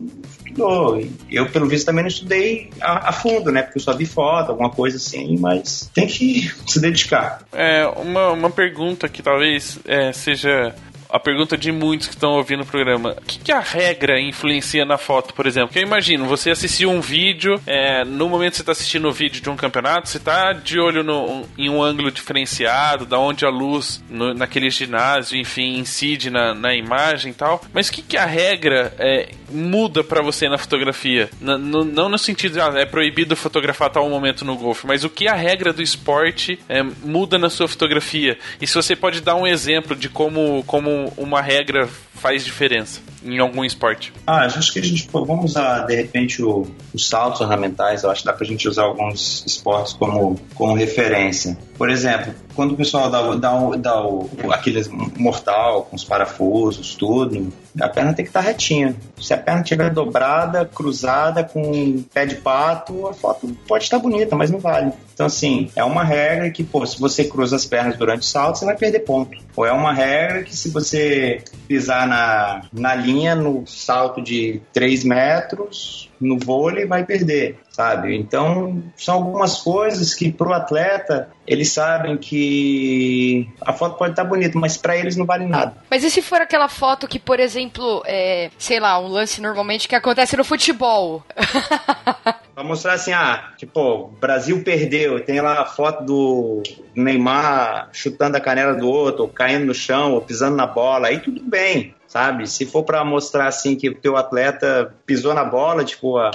estudou. Eu, pelo visto, também não estudei a, a, fundo, né? Porque eu só vi foto, alguma coisa assim, mas tem que se dedicar. É, uma, uma pergunta que talvez é, seja a pergunta de muitos que estão ouvindo o programa: o que, que, a regra influencia na foto, por exemplo? Porque eu imagino, você assistiu um vídeo, é, no momento que você está assistindo o vídeo de um campeonato, você está de olho no, em um ângulo diferenciado, da onde a luz no, naquele ginásio, enfim, incide na, na imagem e tal. Mas o que, que a regra é, muda para você na fotografia? Não no sentido de ah, é proibido fotografar tal momento no golfe, mas o que a regra do esporte é, muda na sua fotografia? E se você pode dar um exemplo de como, como uma regra faz diferença em algum esporte? Ah, acho que a gente vamos usar de repente o, os saltos ornamentais. Eu acho que dá pra gente usar alguns esportes como, como referência. Por exemplo, quando o pessoal dá, dá, dá o, aquele mortal com os parafusos, tudo, a perna tem que estar retinha. Se a perna estiver dobrada, cruzada, com pé de pato, a foto pode estar bonita, mas não vale. Então, assim, é uma regra que, pô, se você cruza as pernas durante o salto, você vai perder ponto. Ou é uma regra que, se você pisar na, na linha, no salto de 3 metros, no vôlei, vai perder. sabe? Então, são algumas coisas que para o atleta, eles sabem que a foto pode estar bonita, mas para eles não vale nada. Mas e se for aquela foto que, por exemplo, é, sei lá, um lance normalmente que acontece no futebol? Pra mostrar assim, ah, tipo, Brasil perdeu, tem lá a foto do Neymar chutando a canela do outro, ou caindo no chão, ou pisando na bola, aí tudo bem, sabe? Se for para mostrar assim que o teu atleta pisou na bola, tipo a,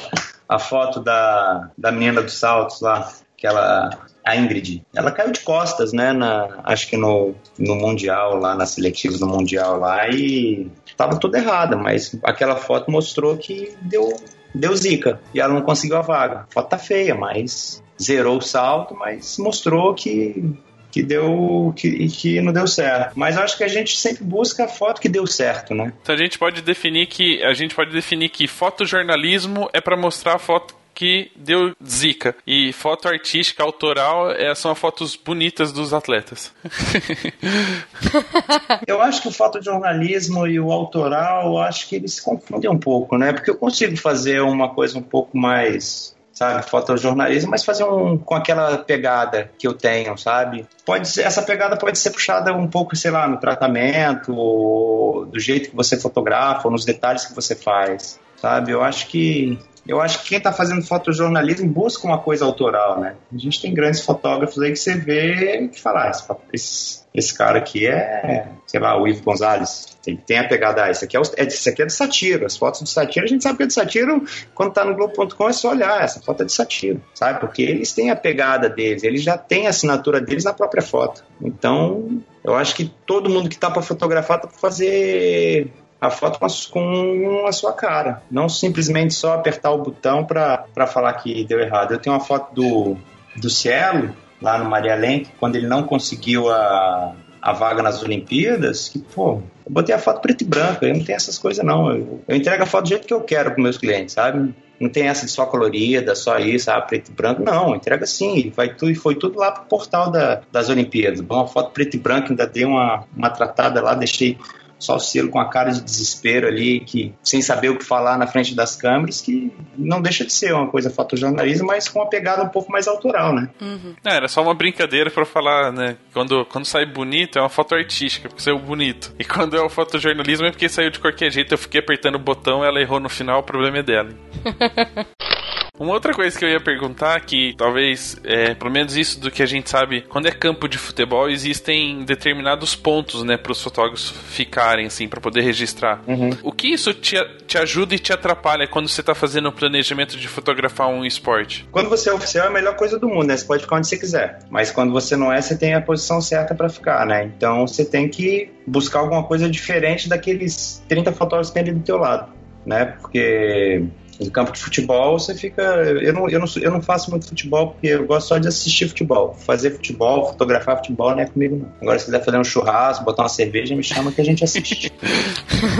a foto da, da menina dos saltos lá, aquela a Ingrid, ela caiu de costas, né, na, acho que no, no Mundial, lá na seletiva do Mundial lá, e tava tudo errada, mas aquela foto mostrou que deu, deu zica, e ela não conseguiu a vaga. A foto tá feia, mas zerou o salto, mas mostrou que que deu que, que não deu certo. Mas eu acho que a gente sempre busca a foto que deu certo, né? Então a gente pode definir que a gente pode definir que fotojornalismo é para mostrar a foto que deu zica. E foto artística, autoral, é, são as fotos bonitas dos atletas. eu acho que o fotojornalismo e o autoral, eu acho que eles se confundem um pouco, né? Porque eu consigo fazer uma coisa um pouco mais sabe, fotojornalismo, mas fazer um com aquela pegada que eu tenho, sabe? Pode ser, essa pegada pode ser puxada um pouco, sei lá, no tratamento, do jeito que você fotografa, ou nos detalhes que você faz, sabe? Eu acho que eu acho que quem está fazendo fotojornalismo busca uma coisa autoral, né? A gente tem grandes fotógrafos aí que você vê que fala, ah, esse, esse, cara aqui é, sei lá, o Ivo Gonzalez. Ele tem a pegada, ah, isso aqui é, é, isso aqui é de satiro. As fotos de satiro, a gente sabe que é de satiro, quando tá no Globo.com é só olhar, essa foto é de satiro, sabe? Porque eles têm a pegada deles, eles já têm a assinatura deles na própria foto. Então, eu acho que todo mundo que está para fotografar tá para fazer a foto com a, com a, sua cara. Não simplesmente só apertar o botão para falar que deu errado. Eu tenho uma foto do, do Cielo, lá no Maria Lenk, quando ele não conseguiu a, a vaga nas Olimpíadas, que, pô, eu botei a foto preto e branco, eu não tenho essas coisas não. Eu, eu entrego a foto do jeito que eu quero para meus clientes, sabe? Não tem essa de só colorida, só isso, ah, preto e branco. Não, entrega assim. Vai tudo, foi tudo lá pro portal da, das Olimpíadas. Uma foto preto e branco, ainda dei uma, uma tratada lá, deixei só o selo com a cara de desespero ali, que sem saber o que falar na frente das câmeras, que não deixa de ser uma coisa fotojornalismo, mas com uma pegada um pouco mais autoral, né? Uhum. É, era só uma brincadeira para falar, né? Quando, quando sai bonito, é uma foto artística, porque saiu bonito. E quando é o fotojornalismo, é porque saiu de qualquer jeito, eu fiquei apertando o botão, ela errou no final, o problema é dela. Uma outra coisa que eu ia perguntar, que talvez, é, pelo menos isso do que a gente sabe, quando é campo de futebol, existem determinados pontos, né, para os fotógrafos ficarem, assim, para poder registrar. Uhum. O que isso te, te ajuda e te atrapalha quando você está fazendo o planejamento de fotografar um esporte? Quando você é oficial, é a melhor coisa do mundo, né? Você pode ficar onde você quiser. Mas quando você não é, você tem a posição certa para ficar, né? Então você tem que buscar alguma coisa diferente daqueles 30 fotógrafos que tem ali do teu lado, né? Porque em campo de futebol, você fica. Eu não, eu, não, eu não faço muito futebol porque eu gosto só de assistir futebol. Fazer futebol, fotografar futebol não é comigo, não. Agora, se quiser fazer um churrasco, botar uma cerveja, me chama que a gente assiste.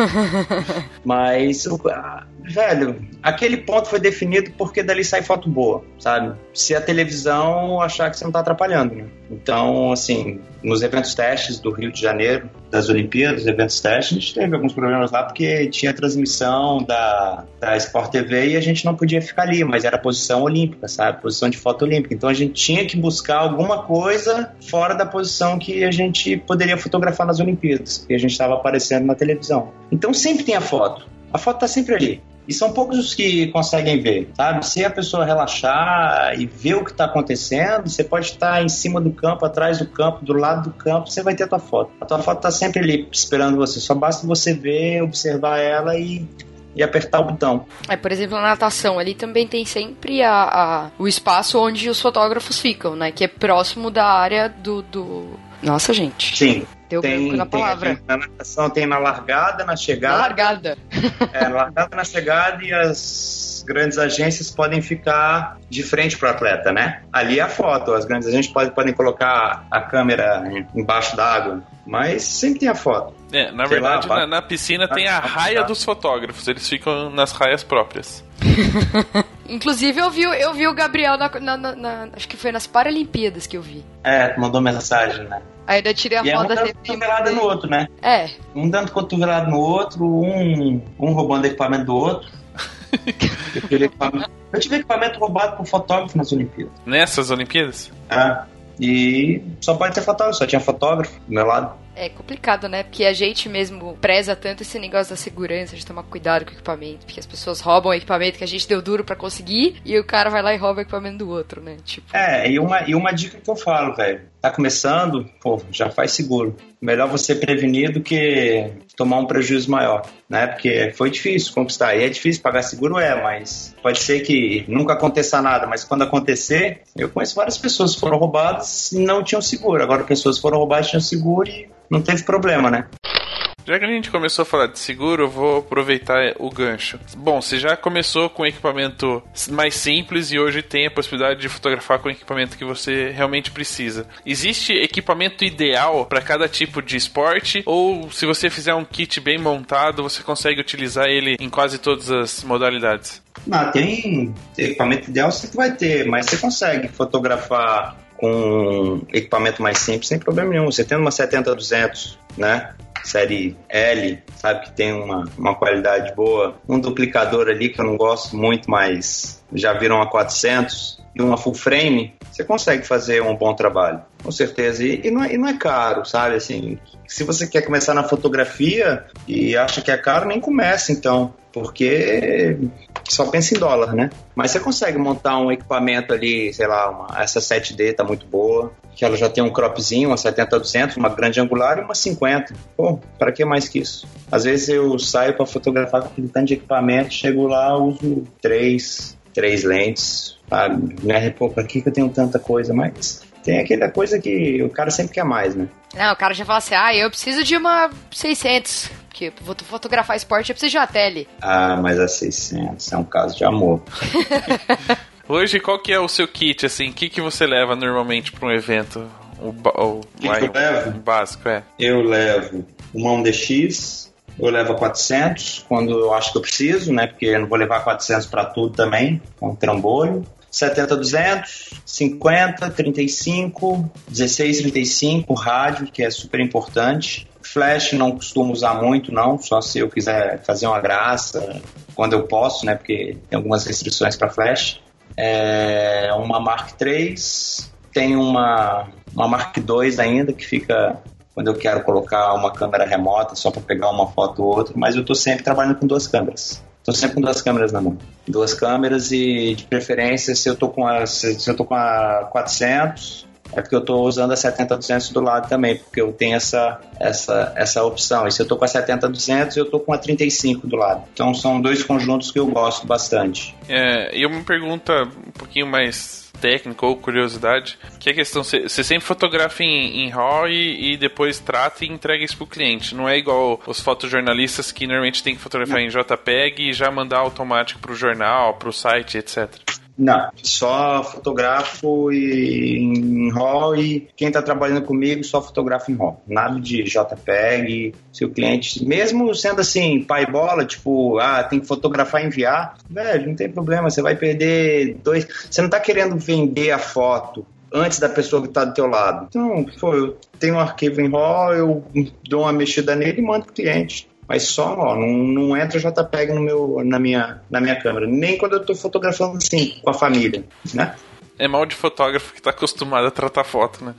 Mas, velho, aquele ponto foi definido porque dali sai foto boa, sabe? Se a televisão achar que você não tá atrapalhando, né? Então, assim, nos eventos testes do Rio de Janeiro, das Olimpíadas, eventos testes, a gente teve alguns problemas lá porque tinha transmissão da, da Sport TV e a gente não podia ficar ali, mas era posição olímpica, sabe? Posição de foto olímpica. Então a gente tinha que buscar alguma coisa fora da posição que a gente poderia fotografar nas Olimpíadas, que a gente estava aparecendo na televisão. Então sempre tem a foto. A foto está sempre ali. E são poucos os que conseguem ver, sabe? Se a pessoa relaxar e ver o que está acontecendo, você pode estar em cima do campo, atrás do campo, do lado do campo, você vai ter a tua foto. A tua foto está sempre ali esperando você. Só basta você ver, observar ela e e apertar o botão. É, por exemplo, na natação, ali também tem sempre a, a, o espaço onde os fotógrafos ficam, né? Que é próximo da área do. do... Nossa, gente. Sim. Deu tem, na palavra. Tem, na natação tem na largada, na chegada. Na largada. É, na largada, na chegada e as grandes agências podem ficar de frente para o atleta, né? Ali é a foto. As grandes agências podem, podem colocar a câmera embaixo d'água, mas sempre tem a foto. É, na Sei verdade, lá, na, na, piscina tem a raia dos fotógrafos. Eles ficam nas raias próprias. Inclusive, eu vi, eu vi o Gabriel na, na, na, Acho que foi nas Paralimpíadas que eu vi. É, mandou mensagem, né? Ainda tirei a e foto é um dando cotovelada no outro, né? É. Um dando cotovelada no outro, um, um roubando equipamento do outro. Eu tive equipamento roubado por fotógrafo nas Olimpíadas. Nessas Olimpíadas? É. E só pode ter fotógrafo, só tinha fotógrafo do meu lado. É complicado, né? Porque a gente mesmo preza tanto esse negócio da segurança, de tomar cuidado com o equipamento, porque as pessoas roubam o equipamento que a gente deu duro para conseguir e o cara vai lá e rouba o equipamento do outro, né? Tipo. É, e uma, e uma dica que eu falo, velho. Tá começando, pô, já faz seguro. Melhor você prevenir do que tomar um prejuízo maior, né? Porque foi difícil conquistar. E é difícil pagar seguro, é, mas pode ser que nunca aconteça nada. Mas quando acontecer, eu conheço várias pessoas que foram roubadas e não tinham seguro. Agora pessoas foram roubadas tinham seguro e não teve problema, né? Já que a gente começou a falar de seguro, eu vou aproveitar o gancho. Bom, você já começou com equipamento mais simples e hoje tem a possibilidade de fotografar com o equipamento que você realmente precisa. Existe equipamento ideal para cada tipo de esporte? Ou se você fizer um kit bem montado, você consegue utilizar ele em quase todas as modalidades? Não, tem equipamento ideal você vai ter, mas você consegue fotografar com equipamento mais simples sem problema nenhum. Você tendo uma 70-200, né? Série L, sabe que tem uma, uma qualidade boa. Um duplicador ali que eu não gosto muito, mas já viram a 400 e uma full frame, você consegue fazer um bom trabalho, com certeza. E, e, não, é, e não é caro, sabe? Assim, se você quer começar na fotografia e acha que é caro, nem comece então, porque só pensa em dólar, né? Mas você consegue montar um equipamento ali, sei lá, uma, essa 7D tá muito boa, que ela já tem um cropzinho, uma 70-200, uma grande angular e uma 50. Pô, para que mais que isso? Às vezes eu saio para fotografar com aquele tanto de equipamento, chego lá, uso três, três lentes, sabe? Né? Pô, pra que, que eu tenho tanta coisa? Mas tem aquela coisa que o cara sempre quer mais, né? Não, o cara já fala assim, ah, eu preciso de uma 600, porque vou fotografar esporte, eu preciso de uma tele. Ah, mas a 600 é um caso de amor. Hoje, qual que é o seu kit, assim? O que, que você leva normalmente para um evento? O, o, que, que eu levo? O básico, é. Eu levo uma 1DX, eu levo a 400 quando eu acho que eu preciso, né? Porque eu não vou levar 400 para tudo também, com um trambolho. 70 200, 50, 35, 16 35, rádio, que é super importante. Flash não costumo usar muito, não, só se eu quiser fazer uma graça, quando eu posso, né? Porque tem algumas restrições para flash é uma Mark III, tem uma, uma Mark II ainda que fica quando eu quero colocar uma câmera remota só para pegar uma foto ou outra, mas eu estou sempre trabalhando com duas câmeras. Estou sempre com duas câmeras na mão. Duas câmeras e de preferência se eu estou com a se eu tô com a 400 é porque eu estou usando a 70-200 do lado também, porque eu tenho essa, essa, essa opção. E se eu estou com a 70-200, eu estou com a 35 do lado. Então são dois conjuntos que eu gosto bastante. É, e uma pergunta um pouquinho mais técnica ou curiosidade, que é a questão, você sempre fotografa em, em RAW e, e, depois trata e entrega isso pro cliente. Não é igual os fotojornalistas que normalmente tem que fotografar em JPEG e já mandar automático pro jornal, pro site, etc. Não, só fotografo em RAW e quem está trabalhando comigo só fotografa em RAW. Nada de JPEG. Se o cliente, mesmo sendo assim, pai bola, tipo, ah, tem que fotografar e enviar, velho, não tem problema, você vai perder dois. Você não está querendo vender a foto antes da pessoa que está do teu lado. Então, pô, eu tenho um arquivo em RAW, eu dou uma mexida nele e mando pro cliente. Mas só, ó, não, não entra JPEG no meu, na, minha, na minha câmera. Nem quando eu estou fotografando assim, com a família, né? É mal de fotógrafo que está acostumado a tratar foto, né?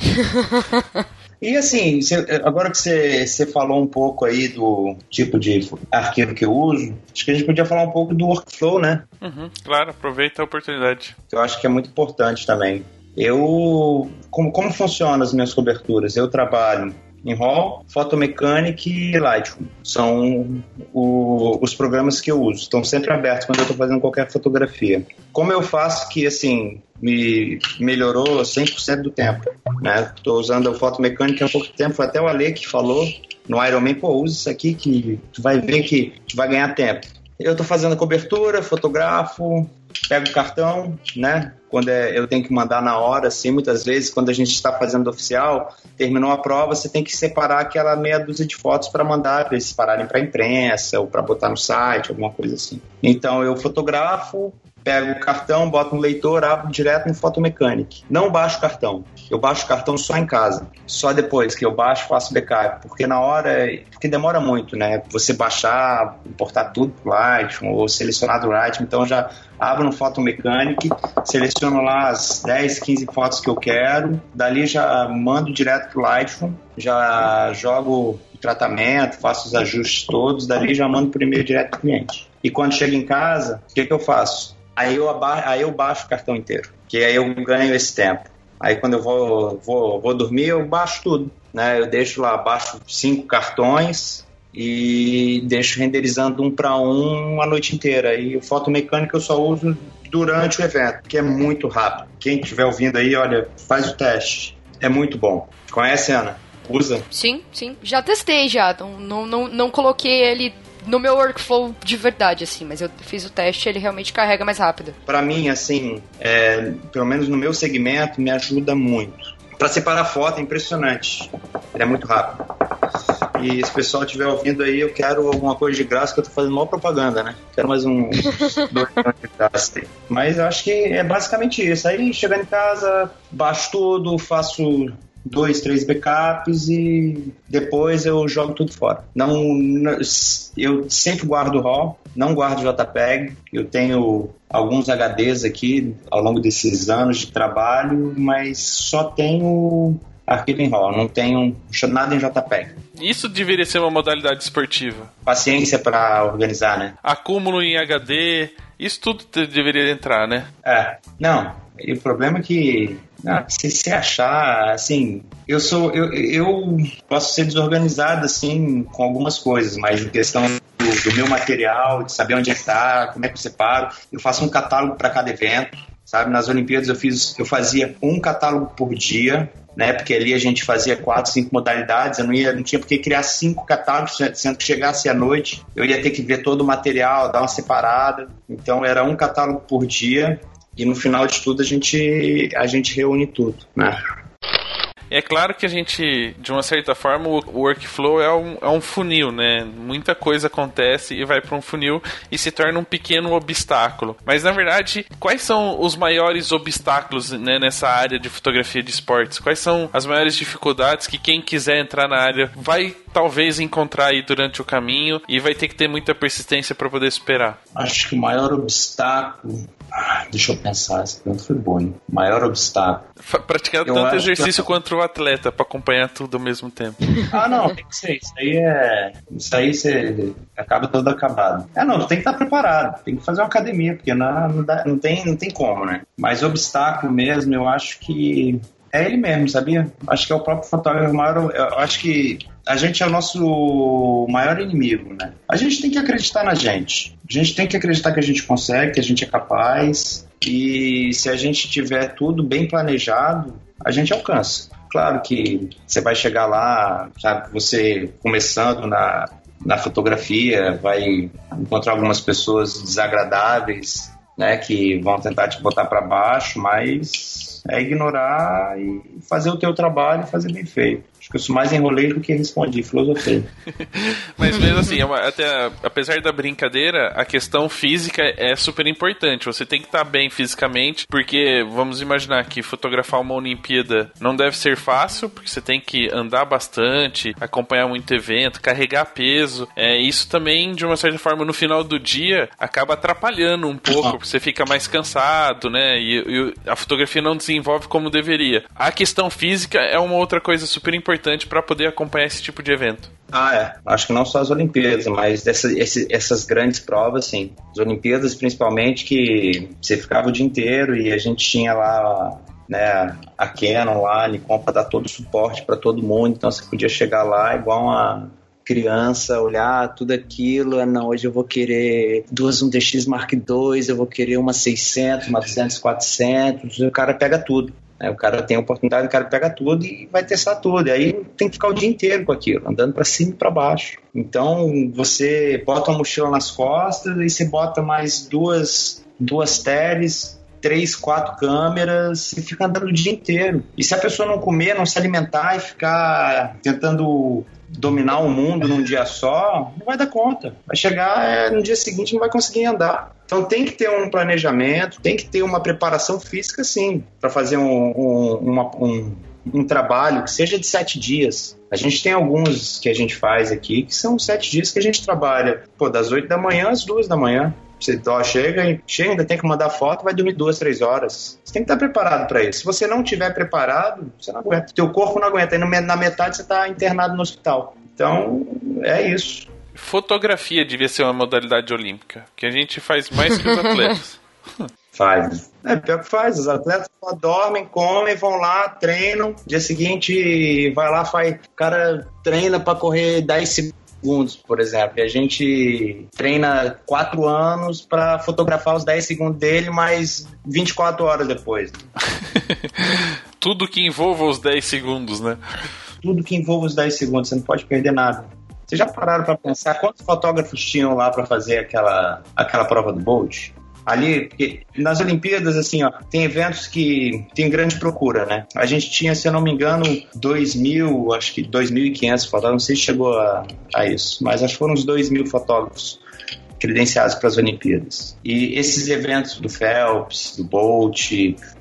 E assim, agora que você, você falou um pouco aí do tipo de arquivo que eu uso, acho que a gente podia falar um pouco do workflow, né? Uhum, claro, aproveita a oportunidade. Eu acho que é muito importante também. Eu. Como, como funcionam as minhas coberturas? Eu trabalho RAW, Photomechanic e Lightroom. São o, os programas que eu uso. Estão sempre abertos quando eu estou fazendo qualquer fotografia. Como eu faço que, assim, me melhorou 100% do tempo, né? Estou usando o Photomechanic há pouco tempo, foi até o Ale que falou no Ironman, pô, usa isso aqui que tu vai ver que tu vai ganhar tempo. Eu estou fazendo a cobertura, fotografo, pego o cartão, né? Quando é, eu tenho que mandar na hora, assim, muitas vezes, quando a gente está fazendo oficial, terminou a prova, você tem que separar aquela meia dúzia de fotos para mandar, para eles separarem para a imprensa ou para botar no site, alguma coisa assim. Então eu fotografo, pego o cartão, boto no leitor, abro direto no Photomechanic. Não baixo o cartão. Eu baixo o cartão só em casa. Só depois que eu baixo, faço backup. Porque na hora. Porque demora muito, né? Você baixar, importar tudo pro Lightroom ou selecionar do Lightroom. Então já abro no Photomechanic, seleciono lá as 10, 15 fotos que eu quero. Dali já mando direto pro Lightroom. Já jogo o tratamento, faço os ajustes todos. Dali já mando e-mail direto pro cliente. E quando chego em casa, o que, que eu faço? Aí eu, aí eu baixo o cartão inteiro, que aí eu ganho esse tempo. Aí quando eu vou, vou, vou dormir, eu baixo tudo. Né? Eu deixo lá, baixo cinco cartões e deixo renderizando um para um a noite inteira. E o fotomecânico eu só uso durante o evento, que é muito rápido. Quem estiver ouvindo aí, olha, faz o teste. É muito bom. Conhece, Ana? Usa? Sim, sim. Já testei já. Não, não, não, coloquei ele no meu workflow de verdade, assim, mas eu fiz o teste ele realmente carrega mais rápido. Para mim, assim, é, pelo menos no meu segmento, me ajuda muito. Para separar foto é impressionante. Ele é muito rápido. E se o pessoal estiver ouvindo aí, eu quero alguma coisa de graça, que eu tô fazendo maior propaganda, né? Quero mais um dois de graça. Mas eu acho que é basicamente isso. Aí chegando em casa, baixo tudo, faço dois, três backups e depois eu jogo tudo fora. Não, eu sempre guardo RAW, não guardo JPEG. Eu tenho alguns HDs aqui ao longo desses anos de trabalho, mas só tenho arquivo em RAW, não tenho nada em JPEG. Isso deveria ser uma modalidade esportiva. Paciência para organizar, né? Acúmulo em HD, isso tudo deveria entrar, né? É. Não, e o problema é que ah, se você achar, assim, eu sou, eu, eu posso ser desorganizado, assim, com algumas coisas, mas em questão do, do meu material, de saber onde é está, como é que eu separo, eu faço um catálogo para cada evento, sabe? Nas Olimpíadas eu fiz, eu fazia um catálogo por dia, né? Porque ali a gente fazia quatro, cinco modalidades, eu não ia, não tinha porque criar cinco catálogos, sendo que chegasse à noite, eu ia ter que ver todo o material, dar uma separada. Então era um catálogo por dia e no final de tudo a gente, a gente reúne tudo, né? É claro que a gente, de uma certa forma, o workflow é um, é um funil, né? Muita coisa acontece e vai para um funil e se torna um pequeno obstáculo. Mas na verdade, quais são os maiores obstáculos né, nessa área de fotografia de esportes? Quais são as maiores dificuldades que quem quiser entrar na área vai talvez encontrar aí durante o caminho e vai ter que ter muita persistência para poder superar? Acho que o maior obstáculo deixa eu pensar, essa pergunta foi boa, hein? Maior obstáculo. Praticar tanto exercício que... quanto o atleta para acompanhar tudo ao mesmo tempo. Ah, não, tem que ser. Isso aí é. Isso aí você acaba todo acabado. É, não, tem que estar preparado, tem que fazer uma academia, porque não, não, dá, não, tem, não tem como, né? Mas obstáculo mesmo, eu acho que é ele mesmo, sabia? Acho que é o próprio fotógrafo maior. Eu acho que a gente é o nosso maior inimigo, né? A gente tem que acreditar na gente. A gente tem que acreditar que a gente consegue, que a gente é capaz. E se a gente tiver tudo bem planejado, a gente alcança. Claro que você vai chegar lá, sabe? Você começando na, na fotografia, vai encontrar algumas pessoas desagradáveis, né? Que vão tentar te botar para baixo, mas é ignorar e fazer o teu trabalho fazer bem feito. Acho que eu sou mais enrolei do que respondi, filosofei. Mas mesmo assim, é até, apesar da brincadeira, a questão física é super importante. Você tem que estar bem fisicamente, porque vamos imaginar que fotografar uma Olimpíada não deve ser fácil, porque você tem que andar bastante, acompanhar muito evento, carregar peso. É, isso também, de uma certa forma, no final do dia, acaba atrapalhando um pouco, você fica mais cansado, né? E, e a fotografia não desenvolve como deveria. A questão física é uma outra coisa super importante importante para poder acompanhar esse tipo de evento. Ah, é. Acho que não só as Olimpíadas, mas essa, esse, essas grandes provas, sim. As Olimpíadas, principalmente, que você ficava o dia inteiro e a gente tinha lá né, a Canon lá, a Nikon para dar todo o suporte para todo mundo, então você podia chegar lá igual uma criança, olhar tudo aquilo, ah, não, hoje eu vou querer duas 1DX Mark II, eu vou querer uma 600, uma 200, 400, o cara pega tudo. Né? O cara tem a oportunidade, o cara pega tudo e vai testar tudo. E aí tem que ficar o dia inteiro com aquilo, andando para cima e para baixo. Então você bota uma mochila nas costas e você bota mais duas, duas teles, três, quatro câmeras e fica andando o dia inteiro. E se a pessoa não comer, não se alimentar e ficar tentando dominar o mundo num dia só, não vai dar conta. Vai chegar é, no dia seguinte não vai conseguir andar. Então tem que ter um planejamento, tem que ter uma preparação física, sim, para fazer um, um, uma, um, um trabalho que seja de sete dias. A gente tem alguns que a gente faz aqui que são sete dias que a gente trabalha, pô, das oito da manhã às duas da manhã. Você ó, chega, chega, ainda tem que mandar foto, vai dormir duas, três horas. Você tem que estar preparado para isso. Se você não tiver preparado, você não aguenta. Teu corpo não aguenta. E na metade você está internado no hospital. Então, é isso. Fotografia devia ser uma modalidade olímpica, que a gente faz mais que os atletas. Faz. É, pior que faz. Os atletas só dormem, comem, vão lá, treinam. Dia seguinte, vai lá, faz. O cara treina para correr 10 segundos, por exemplo. E a gente treina 4 anos para fotografar os 10 segundos dele, mas 24 horas depois. Tudo que envolva os 10 segundos, né? Tudo que envolva os 10 segundos, você não pode perder nada. Vocês já pararam para pensar quantos fotógrafos tinham lá para fazer aquela, aquela prova do Bolt? Ali, porque nas Olimpíadas, assim, ó, tem eventos que tem grande procura, né? A gente tinha, se eu não me engano, 2.000, acho que 2.500 fotógrafos, não sei se chegou a, a isso, mas acho que foram uns 2.000 fotógrafos credenciados para as Olimpíadas. E esses eventos do Phelps, do Bolt,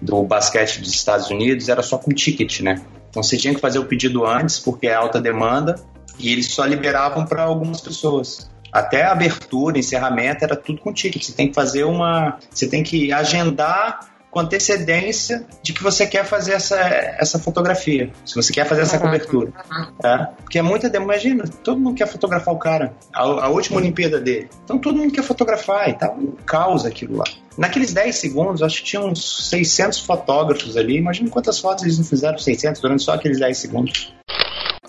do basquete dos Estados Unidos, era só com ticket, né? Então você tinha que fazer o pedido antes, porque é alta demanda, e eles só liberavam para algumas pessoas. Até a abertura, encerramento, era tudo com ticket. Você tem que fazer uma. Você tem que agendar com antecedência de que você quer fazer essa, essa fotografia, se você quer fazer essa cobertura. Tá? Porque é muita demanda. Imagina, todo mundo quer fotografar o cara, a, a última Olimpíada dele. Então todo mundo quer fotografar e tá um caos aquilo lá. Naqueles 10 segundos, acho que tinha uns 600 fotógrafos ali. Imagina quantas fotos eles não fizeram 600 durante só aqueles 10 segundos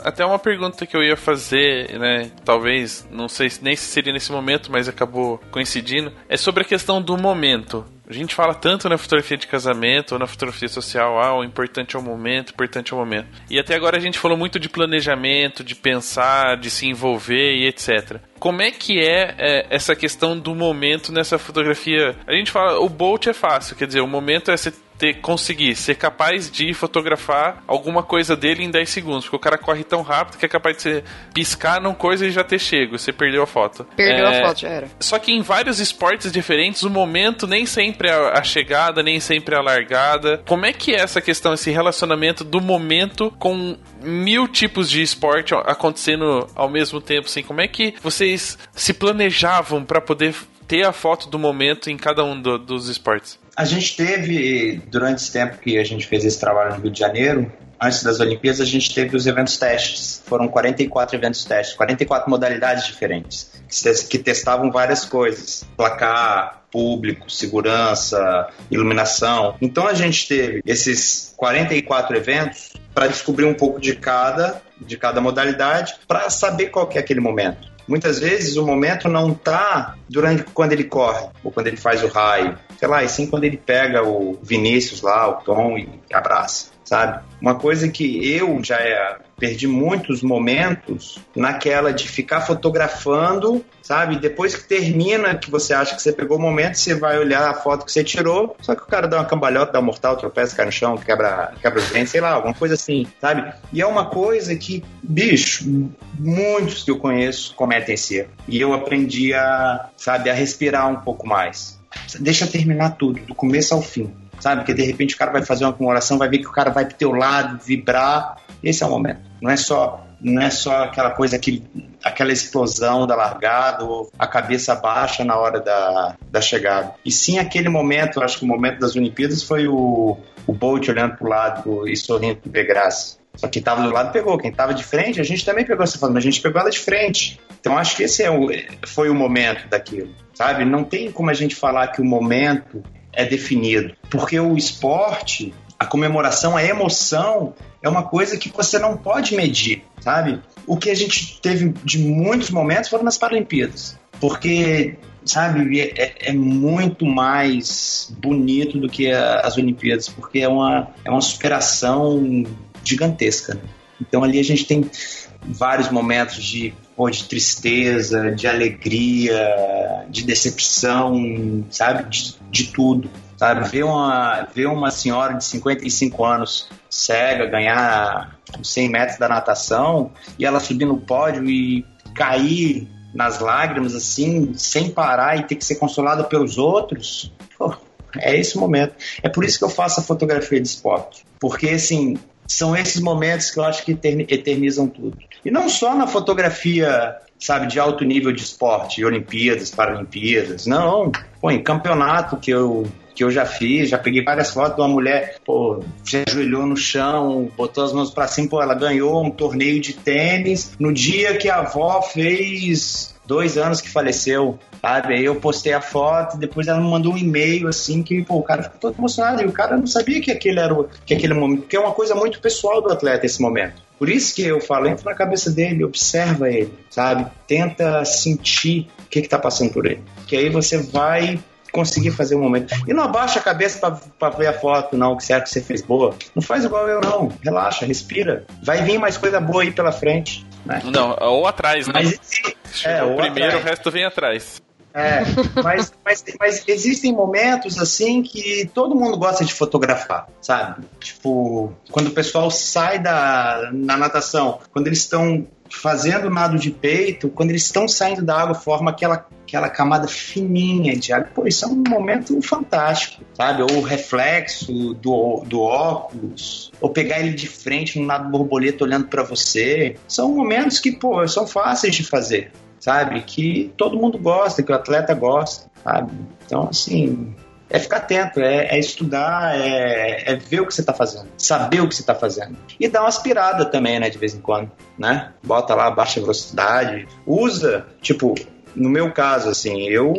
até uma pergunta que eu ia fazer, né? Talvez, não sei nem se seria nesse momento, mas acabou coincidindo. É sobre a questão do momento. A gente fala tanto na fotografia de casamento ou na fotografia social, ah, o importante é o momento, o importante é o momento. E até agora a gente falou muito de planejamento, de pensar, de se envolver e etc. Como é que é, é essa questão do momento nessa fotografia? A gente fala, o bolt é fácil, quer dizer, o momento é você ter, conseguir ser capaz de fotografar alguma coisa dele em 10 segundos, porque o cara corre tão rápido que é capaz de você piscar numa coisa e já ter chego, você perdeu a foto. Perdeu é, a foto, já era. Só que em vários esportes diferentes, o momento nem sempre é a chegada, nem sempre é a largada. Como é que é essa questão, esse relacionamento do momento com mil tipos de esporte acontecendo ao mesmo tempo, assim? Como é que vocês se planejavam para poder ter a foto do momento em cada um do, dos esportes? A gente teve, durante esse tempo que a gente fez esse trabalho no Rio de Janeiro, antes das Olimpíadas, a gente teve os eventos testes. Foram 44 eventos testes, 44 modalidades diferentes, que testavam várias coisas: placar, público, segurança, iluminação. Então a gente teve esses 44 eventos para descobrir um pouco de cada, de cada modalidade, para saber qual que é aquele momento. Muitas vezes o momento não está durante quando ele corre ou quando ele faz o raio, sei lá, e sim quando ele pega o Vinícius lá, o Tom e abraça, sabe? Uma coisa que eu já é, perdi muitos momentos naquela de ficar fotografando, sabe? Depois que termina, que você acha que você pegou o momento, você vai olhar a foto que você tirou, só que o cara dá uma cambalhota, dá um mortal, tropeça, cai no chão, quebra, quebra os dentes, sei lá, alguma coisa assim, sabe? E é uma coisa que, bicho, muitos que eu conheço cometem esse erro. E eu aprendi a, sabe, a respirar um pouco mais. Deixa terminar tudo, do começo ao fim sabe? Porque de repente o cara vai fazer uma comemoração, vai ver que o cara vai pro teu lado, vibrar. Esse é o momento. Não é só não é só aquela coisa que aquela explosão da largada ou a cabeça baixa na hora da, da chegada. E sim aquele momento, acho que o momento das Olimpíadas foi o, o Bolt olhando pro lado e sorrindo pro Degrasse. Só que tava do lado pegou, quem tava de frente, a gente também pegou essa foto, mas a gente pegou ela de frente. Então acho que esse é o, foi o momento daquilo, sabe? Não tem como a gente falar que o momento é definido. Porque o esporte, a comemoração, a emoção é uma coisa que você não pode medir, sabe? O que a gente teve de muitos momentos foram nas Paralimpíadas. Porque, sabe, é, é muito mais bonito do que a, as Olimpíadas, porque é uma, é uma superação gigantesca. Né? Então ali a gente tem vários momentos de, de tristeza, de alegria, de decepção, sabe? De, de tudo. Sabe? Ver uma, ver uma senhora de 55 anos cega ganhar os 100 metros da natação, e ela subir no pódio e cair nas lágrimas, assim, sem parar e ter que ser consolada pelos outros. Pô, é esse momento. É por isso que eu faço a fotografia de esporte. Porque, assim, são esses momentos que eu acho que eternizam tudo. E não só na fotografia, sabe, de alto nível de esporte, Olimpíadas, Paralimpíadas, não. Pô, em campeonato que eu que eu já fiz, já peguei várias fotos de uma mulher, pô, se ajoelhou no chão, botou as mãos para cima, pô, ela ganhou um torneio de tênis no dia que a avó fez dois anos que faleceu, sabe? Aí eu postei a foto, depois ela me mandou um e-mail assim que, pô, o cara ficou todo emocionado e o cara não sabia que aquele era o, que aquele momento, porque é uma coisa muito pessoal do atleta esse momento. Por isso que eu falo, entra na cabeça dele, observa ele, sabe? Tenta sentir o que está passando por ele. Que aí você vai conseguir fazer um momento. E não abaixa a cabeça para ver a foto, não, que será que você fez boa. Não faz igual eu, não. Relaxa, respira. Vai vir mais coisa boa aí pela frente. Né? Não, ou atrás, né? Mas, é, o primeiro, atrás. o resto vem atrás. É, mas, mas, mas existem momentos assim que todo mundo gosta de fotografar, sabe? Tipo, quando o pessoal sai da na natação, quando eles estão fazendo nado de peito, quando eles estão saindo da água, forma aquela, aquela camada fininha de água. Pô, isso é um momento fantástico, sabe? Ou o reflexo do, do óculos, ou pegar ele de frente no nado borboleta olhando para você. São momentos que, pô, são fáceis de fazer, sabe? Que todo mundo gosta, que o atleta gosta, sabe? Então, assim, é ficar atento, é, é estudar, é, é, ver o que você está fazendo, saber o que você está fazendo. E dar uma aspirada também, né, de vez em quando, né? Bota lá baixa velocidade, usa, tipo, no meu caso, assim, eu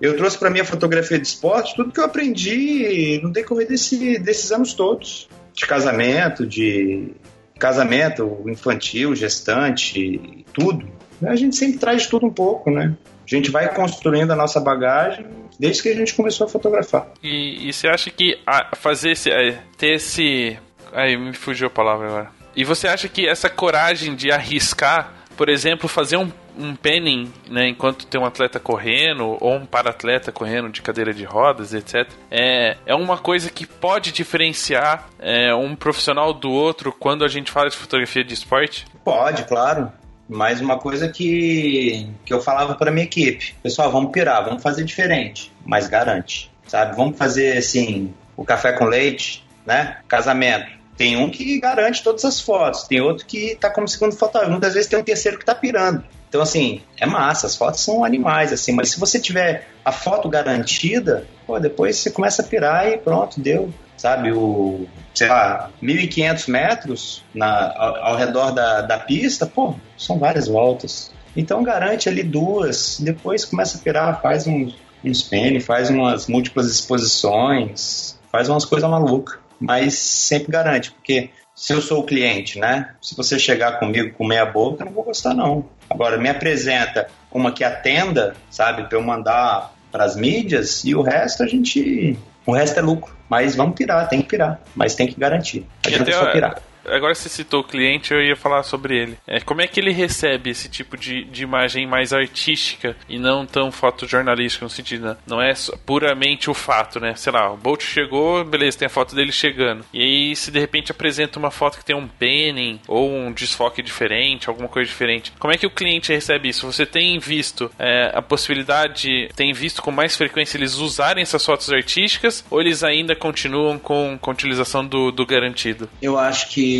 eu trouxe para minha fotografia de esporte tudo que eu aprendi no decorrer desse, desses anos todos, de casamento, de casamento infantil, gestante, tudo. A gente sempre traz tudo um pouco, né? A gente vai construindo a nossa bagagem desde que a gente começou a fotografar. E, e você acha que fazer esse, é, ter esse. Aí me fugiu a palavra agora. E você acha que essa coragem de arriscar, por exemplo, fazer um, um penning, né, enquanto tem um atleta correndo, ou um para-atleta correndo de cadeira de rodas, etc., é, é uma coisa que pode diferenciar é, um profissional do outro quando a gente fala de fotografia de esporte? Pode, claro. Mas uma coisa que, que eu falava para minha equipe: pessoal, vamos pirar, vamos fazer diferente, mas garante, sabe? Vamos fazer assim: o café com leite, né? Casamento. Tem um que garante todas as fotos, tem outro que tá como segundo fotógrafo. Muitas vezes tem um terceiro que tá pirando. Então, assim, é massa, as fotos são animais, assim, mas se você tiver a foto garantida, pô, depois você começa a pirar e pronto, deu sabe, o, sei lá, 1.500 metros na, ao, ao redor da, da pista, pô, são várias voltas. Então garante ali duas, depois começa a pirar, faz uns, uns faz umas múltiplas exposições, faz umas coisas malucas. Mas sempre garante, porque se eu sou o cliente, né? Se você chegar comigo com meia boca, eu não vou gostar, não. Agora, me apresenta uma que atenda, sabe, para eu mandar para as mídias e o resto a gente. O resto é lucro. Mas vamos pirar, tem que pirar. Mas tem que garantir. Adianta só pirar agora você citou o cliente, eu ia falar sobre ele. É, como é que ele recebe esse tipo de, de imagem mais artística e não tão fotojornalística no sentido, né? não é puramente o fato, né? Sei lá, o Bolt chegou, beleza, tem a foto dele chegando. E aí, se de repente apresenta uma foto que tem um penning ou um desfoque diferente, alguma coisa diferente, como é que o cliente recebe isso? Você tem visto é, a possibilidade, tem visto com mais frequência eles usarem essas fotos artísticas ou eles ainda continuam com, com a utilização do, do garantido? Eu acho que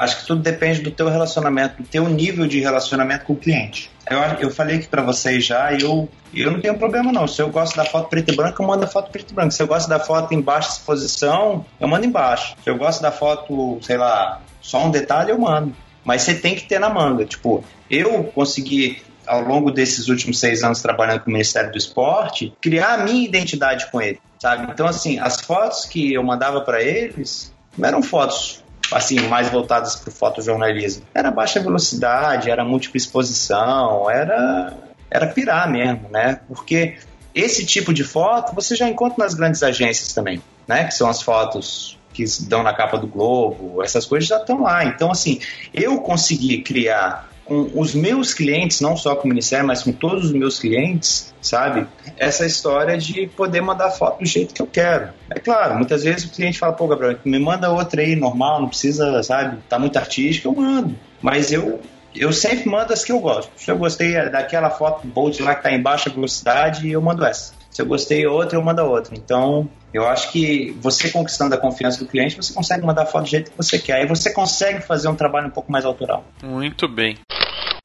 acho que tudo depende do teu relacionamento, do teu nível de relacionamento com o cliente. Eu, eu falei aqui para vocês já, eu, eu não tenho problema não. Se eu gosto da foto preto e branco, eu mando a foto preto e branco. Se eu gosto da foto em baixa exposição, eu mando embaixo. Se eu gosto da foto, sei lá, só um detalhe, eu mando. Mas você tem que ter na manga. Tipo, eu consegui ao longo desses últimos seis anos trabalhando com o Ministério do Esporte, criar a minha identidade com ele, sabe? Então, assim, as fotos que eu mandava para eles não eram fotos assim, mais voltadas para o fotojornalismo. Era baixa velocidade, era múltipla exposição, era, era pirar mesmo, né? Porque esse tipo de foto você já encontra nas grandes agências também, né? Que são as fotos que dão na capa do Globo, essas coisas já estão lá. Então, assim, eu consegui criar com os meus clientes, não só com o Ministério, mas com todos os meus clientes, sabe? Essa história de poder mandar foto do jeito que eu quero. É claro, muitas vezes o cliente fala, pô, Gabriel, me manda outra aí, normal, não precisa, sabe? Tá muito artística, eu mando. Mas eu eu sempre mando as que eu gosto. Se eu gostei daquela foto Bolt lá que tá em baixa velocidade, eu mando essa. Se eu gostei outra, eu mando outra. Então, eu acho que você conquistando a confiança do cliente, você consegue mandar foto do jeito que você quer. Aí você consegue fazer um trabalho um pouco mais autoral. Muito bem.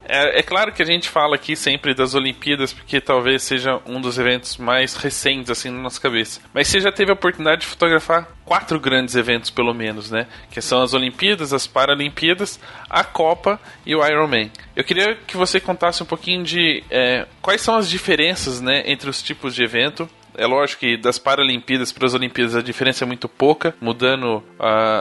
É, é, claro que a gente fala aqui sempre das Olimpíadas, porque talvez seja um dos eventos mais recentes, assim, na nossa cabeça. Mas você já teve a oportunidade de fotografar quatro grandes eventos, pelo menos, né? Que são as Olimpíadas, as Paralimpíadas, a Copa e o Ironman. Eu queria que você contasse um pouquinho de é, quais são as diferenças, né, entre os tipos de evento é lógico que das Paralimpíadas para as Olimpíadas a diferença é muito pouca, mudando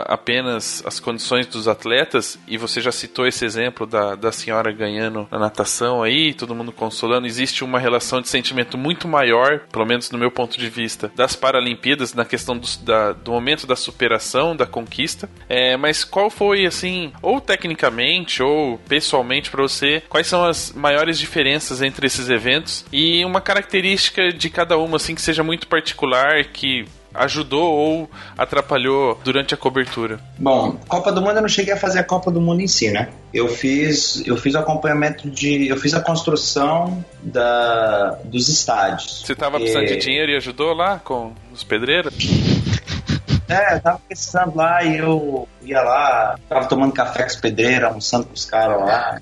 apenas as condições dos atletas. E você já citou esse exemplo da, da senhora ganhando na natação aí, todo mundo consolando. Existe uma relação de sentimento muito maior, pelo menos no meu ponto de vista, das Paralimpíadas na questão do, da, do momento da superação, da conquista. É, mas qual foi, assim, ou tecnicamente ou pessoalmente para você, quais são as maiores diferenças entre esses eventos e uma característica de cada uma, assim, que seja muito particular que ajudou ou atrapalhou durante a cobertura? Bom, Copa do Mundo eu não cheguei a fazer a Copa do Mundo em si, né? Eu fiz, eu fiz o acompanhamento de, eu fiz a construção da, dos estádios. Você estava precisando de dinheiro e ajudou lá com os pedreiros? É, eu tava precisando lá e eu ia lá, tava tomando café com os pedreiros, almoçando com os caras lá.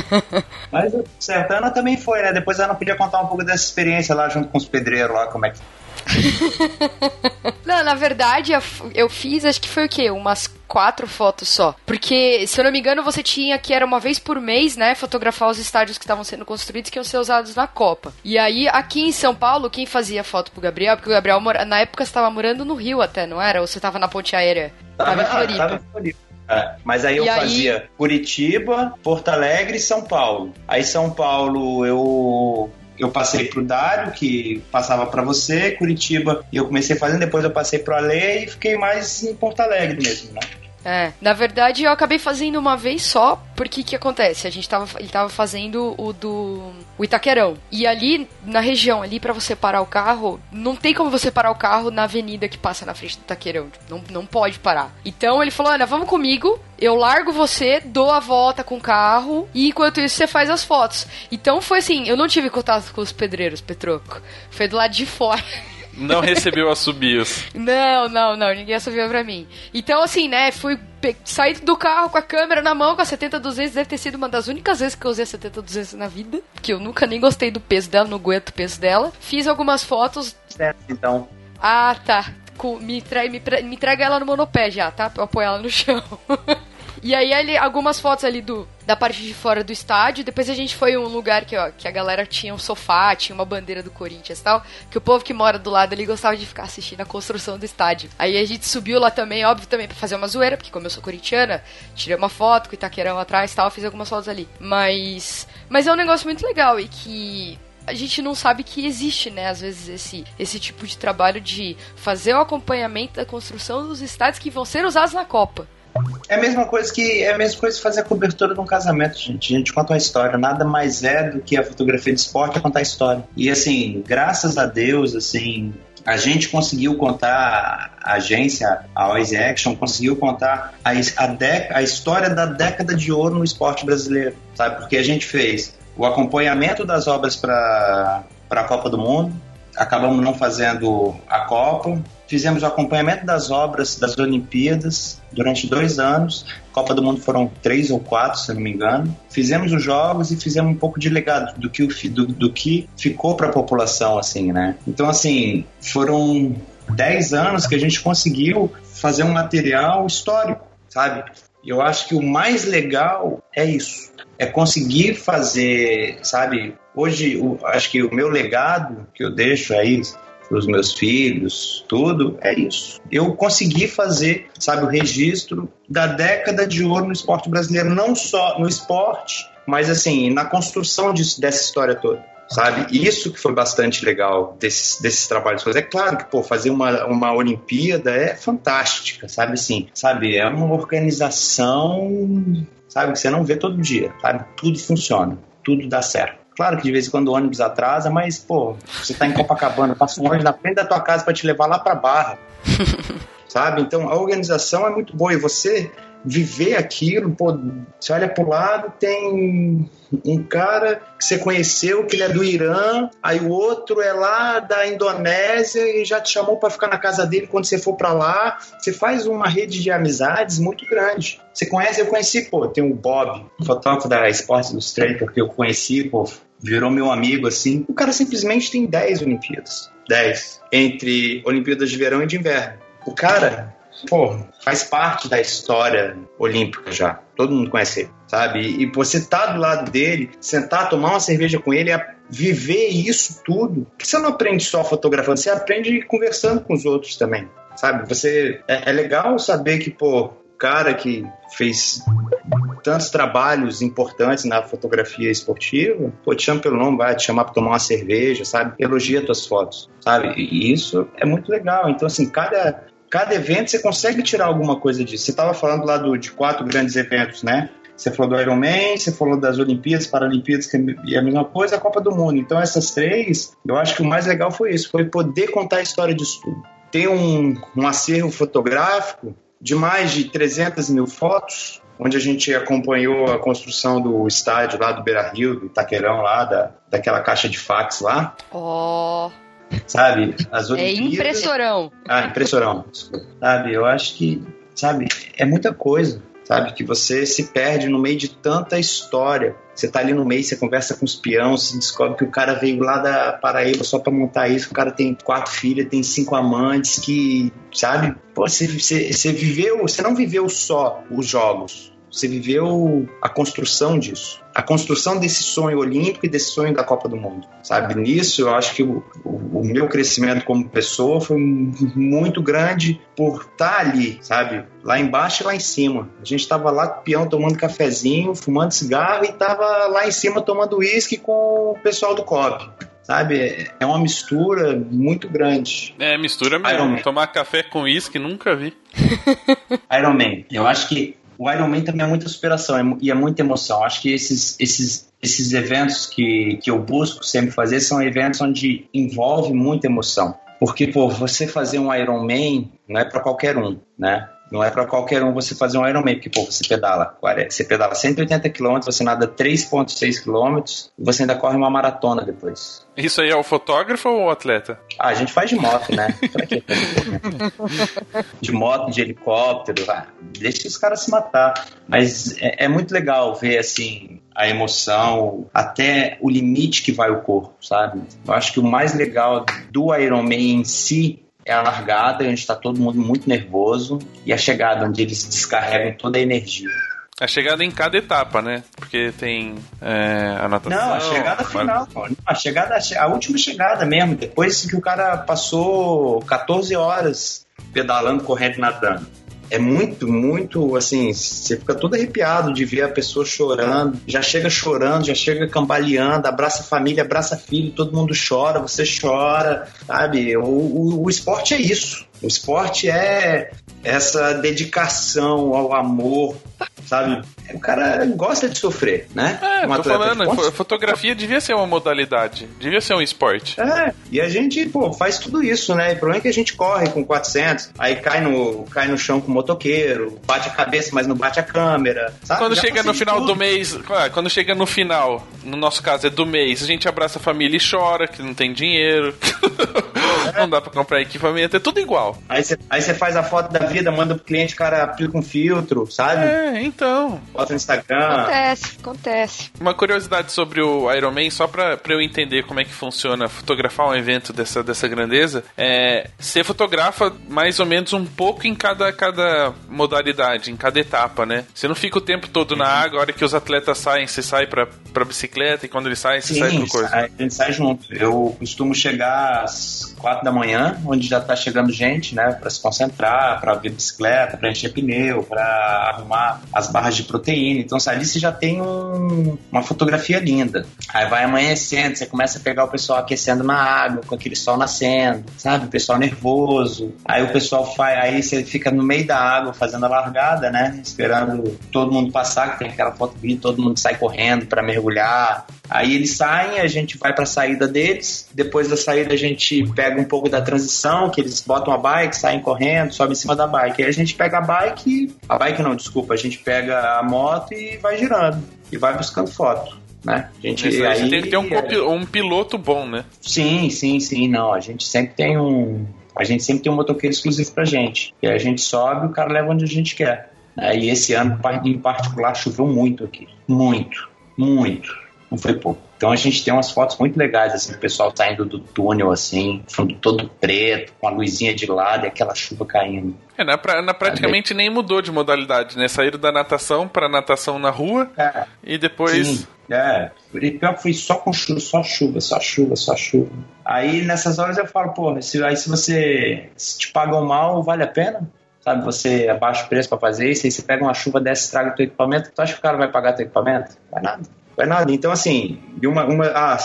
Mas certo, a Ana também foi, né? Depois a Ana podia contar um pouco dessa experiência lá junto com os pedreiros lá, como é que não, na verdade, eu fiz, acho que foi o quê? Umas quatro fotos só. Porque, se eu não me engano, você tinha que era uma vez por mês, né? Fotografar os estádios que estavam sendo construídos que iam ser usados na Copa. E aí, aqui em São Paulo, quem fazia foto pro Gabriel? Porque o Gabriel, na época, estava morando no Rio até, não era? Ou você estava na ponte aérea? Tava, em Floripa. Tava em Floripa. É, mas aí eu e fazia aí... Curitiba, Porto Alegre e São Paulo. Aí São Paulo eu eu passei pro Dário, que passava para você, Curitiba, e eu comecei fazendo, depois eu passei pro Ale e fiquei mais em Porto Alegre mesmo, né? É, na verdade eu acabei fazendo uma vez só, porque que acontece? A gente tava, ele tava fazendo o do o Itaquerão. E ali na região ali para você parar o carro, não tem como você parar o carro na avenida que passa na frente do Itaquerão, não, não pode parar. Então ele falou: "Ana, vamos comigo, eu largo você, dou a volta com o carro e enquanto isso você faz as fotos". Então foi assim, eu não tive contato com os pedreiros, Petroco. Foi do lado de fora. Não recebeu assobios. não, não, não, ninguém assobiou pra mim. Então, assim, né, fui sair do carro com a câmera na mão, com a 70-200, deve ter sido uma das únicas vezes que eu usei a 70-200 na vida, que eu nunca nem gostei do peso dela, não aguento o peso dela. Fiz algumas fotos. Certo, então. Ah, tá. Me, tra me, me traga ela no monopé já, tá? Pra eu apoiar ela no chão. E aí ali, algumas fotos ali do, da parte de fora do estádio. Depois a gente foi um lugar que, ó, que a galera tinha um sofá, tinha uma bandeira do Corinthians e tal. Que o povo que mora do lado ali gostava de ficar assistindo a construção do estádio. Aí a gente subiu lá também, óbvio, também pra fazer uma zoeira, porque como eu sou corintiana, tirei uma foto com o Itaquerão atrás e tal, fiz algumas fotos ali. Mas. Mas é um negócio muito legal e que a gente não sabe que existe, né, às vezes, esse, esse tipo de trabalho de fazer o acompanhamento da construção dos estádios que vão ser usados na Copa. É a mesma coisa que é a mesma coisa fazer a cobertura de um casamento, gente. A gente conta uma história. Nada mais é do que a fotografia de esporte contar a história. E assim, graças a Deus, assim, a gente conseguiu contar, a agência, a Oise Action, conseguiu contar a, a, a história da década de ouro no esporte brasileiro, sabe? Porque a gente fez o acompanhamento das obras para a Copa do Mundo, acabamos não fazendo a Copa, fizemos o acompanhamento das obras das Olimpíadas durante dois anos. Copa do Mundo foram três ou quatro, se não me engano. Fizemos os jogos e fizemos um pouco de legado do que, do, do que ficou para a população, assim, né? Então, assim, foram dez anos que a gente conseguiu fazer um material histórico, sabe? Eu acho que o mais legal é isso. É conseguir fazer, sabe? Hoje, o, acho que o meu legado que eu deixo aí para os meus filhos, tudo, é isso. Eu consegui fazer, sabe, o registro da década de ouro no esporte brasileiro, não só no esporte, mas assim, na construção de, dessa história toda sabe? Isso que foi bastante legal desses, desses trabalhos. É claro que, pô, fazer uma, uma Olimpíada é fantástica, sabe assim? Sabe, é uma organização sabe? Que você não vê todo dia, sabe? Tudo funciona, tudo dá certo. Claro que de vez em quando o ônibus atrasa, mas, pô, você tá em Copacabana, passa um ônibus na frente da tua casa para te levar lá pra Barra. sabe? Então a organização é muito boa e você viver aquilo, pô, você olha pro lado, tem um cara que você conheceu, que ele é do Irã, aí o outro é lá da Indonésia e já te chamou para ficar na casa dele quando você for para lá. Você faz uma rede de amizades muito grande. Você conhece, eu conheci, pô, tem o Bob, fotógrafo da Sports Illustrator que eu conheci, pô, virou meu amigo assim. O cara simplesmente tem 10 Olimpíadas. 10. Entre Olimpíadas de verão e de inverno. O cara pô, faz parte da história olímpica já. Todo mundo conhece ele, sabe? E, você tá do lado dele, sentar, tomar uma cerveja com ele, é viver isso tudo. Você não aprende só fotografando, você aprende conversando com os outros também, sabe? Você é, é legal saber que, pô, cara que fez tantos trabalhos importantes na fotografia esportiva, pô, te chama pelo nome, vai te chamar para tomar uma cerveja, sabe? Elogia tuas fotos, sabe? E isso é muito legal. Então, assim, cada cada evento você consegue tirar alguma coisa disso. Você estava falando lá do, de quatro grandes eventos, né? Você falou do Ironman, você falou das Olimpíadas, Paralimpíadas, que é a mesma coisa, a Copa do Mundo. Então, essas três, eu acho que o mais legal foi isso, foi poder contar a história disso tudo. Tem um, um acervo fotográfico de mais de 300 mil fotos, onde a gente acompanhou a construção do estádio lá do Beira Rio, do Itaquerão lá, da, daquela caixa de fax lá. Oh sabe? As é Olimpíadas... É impressorão. Ah, impressorão. Sabe, eu acho que, sabe, é muita coisa, sabe? Que você se perde no meio de tanta história. Você tá ali no meio, você conversa com os peões, você descobre que o cara veio lá da Paraíba só para montar isso, o cara tem quatro filhas, tem cinco amantes, que, sabe? Pô, você, você, você viveu, você não viveu só os jogos, você viveu a construção disso. A construção desse sonho olímpico e desse sonho da Copa do Mundo. Sabe? Nisso, eu acho que o, o, o meu crescimento como pessoa foi muito grande por estar ali, sabe? Lá embaixo e lá em cima. A gente estava lá com o peão tomando cafezinho, fumando cigarro e estava lá em cima tomando uísque com o pessoal do COP sabe? É uma mistura muito grande. É, mistura mesmo. Tomar café com uísque, nunca vi. Iron Man. Eu acho que o Ironman também é muita superação é e é muita emoção. Acho que esses, esses, esses eventos que, que eu busco sempre fazer são eventos onde envolve muita emoção. Porque, pô, você fazer um Ironman não é para qualquer um, né? Não é para qualquer um você fazer um Ironman, porque pô, você pedala, você pedala 180 km, você nada 3.6 km e você ainda corre uma maratona depois. Isso aí é o fotógrafo ou o atleta? Ah, a gente faz de moto, né? de moto, de helicóptero, ah, deixa os caras se matar. Mas é, é muito legal ver assim a emoção, até o limite que vai o corpo, sabe? Eu acho que o mais legal do Ironman em si é a largada, a gente está todo mundo muito nervoso, e a chegada, onde eles descarregam toda a energia. A chegada em cada etapa, né? Porque tem é, a natação... Não, a chegada final. A chegada, a última chegada mesmo. Depois que o cara passou 14 horas pedalando, correndo, nadando é muito, muito assim, você fica todo arrepiado de ver a pessoa chorando, já chega chorando, já chega cambaleando, abraça família, abraça filho, todo mundo chora, você chora, sabe? O, o, o esporte é isso. O esporte é essa dedicação ao amor, sabe? O cara gosta de sofrer, né? É, um tô falando, fotografia devia ser uma modalidade, devia ser um esporte. É, e a gente, pô, faz tudo isso, né? O problema é que a gente corre com 400, aí cai no, cai no chão com o motoqueiro, bate a cabeça, mas não bate a câmera, sabe? Quando Já chega no final tudo. do mês, quando chega no final, no nosso caso é do mês, a gente abraça a família e chora que não tem dinheiro. É. não dá pra comprar equipamento, é tudo igual. Aí você faz a foto da vida, manda pro cliente, o cara aplica um filtro, sabe? É, então. Bota no Instagram. Acontece, acontece. Uma curiosidade sobre o Iron Man, só pra, pra eu entender como é que funciona fotografar um evento dessa, dessa grandeza, é. Você fotografa mais ou menos um pouco em cada, cada modalidade, em cada etapa, né? Você não fica o tempo todo na água, a hora que os atletas saem, você sai pra, pra bicicleta e quando eles saem, você Sim, sai pro coisa. A gente sai junto. Eu costumo chegar às quatro da manhã, onde já está chegando gente, né, para se concentrar, para ver bicicleta, para encher pneu, para arrumar as barras de proteína. Então, ali você já tem um, uma fotografia linda. Aí vai amanhecendo, você começa a pegar o pessoal aquecendo na água, com aquele sol nascendo, sabe? O pessoal nervoso. Aí o pessoal faz, aí você fica no meio da água fazendo a largada, né? Esperando todo mundo passar, que tem aquela foto bonita, todo mundo sai correndo para mergulhar. Aí eles saem, a gente vai para a saída deles. Depois da saída a gente pega um pouco da transição, que eles botam a bike, saem correndo, sobem em cima da bike. Aí a gente pega a bike, a bike não, desculpa, a gente pega a moto e vai girando e vai buscando foto. Né? A gente, aí, aí tem que ter um, um piloto bom, né? Sim, sim, sim. Não, a gente sempre tem um, a gente sempre tem um motoqueiro exclusivo pra gente. E a gente sobe, o cara leva onde a gente quer. E esse ano, em particular, choveu muito aqui. Muito, muito não foi pouco. Então a gente tem umas fotos muito legais, assim, o pessoal saindo do túnel, assim, fundo todo preto, com a luzinha de lado e aquela chuva caindo. É, na, pra, na praticamente nem mudou de modalidade, né? Saíram da natação para natação na rua é, e depois. Sim, é. E pior foi só com chuva, só chuva, só chuva, só chuva. Aí nessas horas eu falo, pô, se, aí se você se te pagam mal, vale a pena? sabe, você abaixa o preço para fazer isso, aí você pega uma chuva dessa, estraga o teu equipamento, tu acha que o cara vai pagar teu equipamento? Vai nada. Vai nada. Então, assim, uma, uma ah,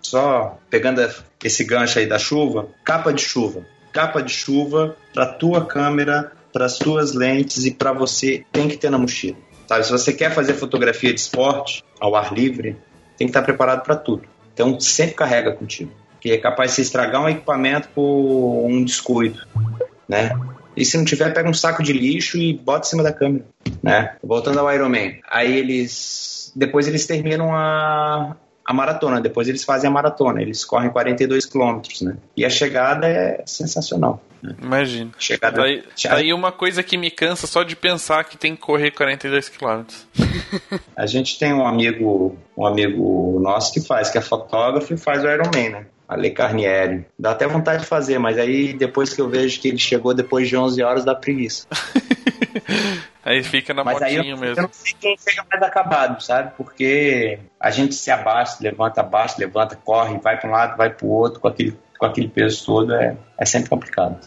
só pegando esse gancho aí da chuva, capa de chuva. Capa de chuva para tua câmera, para suas lentes e para você tem que ter na mochila. Sabe? Se você quer fazer fotografia de esporte ao ar livre, tem que estar preparado para tudo. Então, sempre carrega contigo. Que é capaz de você estragar um equipamento por um descuido, né? E se não tiver, pega um saco de lixo e bota em cima da câmera, né? Voltando ao Iron Man. Aí eles depois eles terminam a, a maratona, depois eles fazem a maratona, eles correm 42 quilômetros, né? E a chegada é sensacional. Né? Imagina. Chegada, daí, daí uma coisa que me cansa só de pensar que tem que correr 42 quilômetros. a gente tem um amigo, um amigo nosso que faz, que é fotógrafo e faz o Ironman, né? Ale Carnieri. Dá até vontade de fazer, mas aí depois que eu vejo que ele chegou depois de 11 horas, dá preguiça. Aí fica na Mas motinha aí eu, mesmo. Eu não sei quem chega mais acabado, sabe? Porque a gente se abaixa, levanta, abaixa, levanta, corre, vai para um lado, vai para o outro, com aquele, com aquele peso todo, é, é sempre complicado.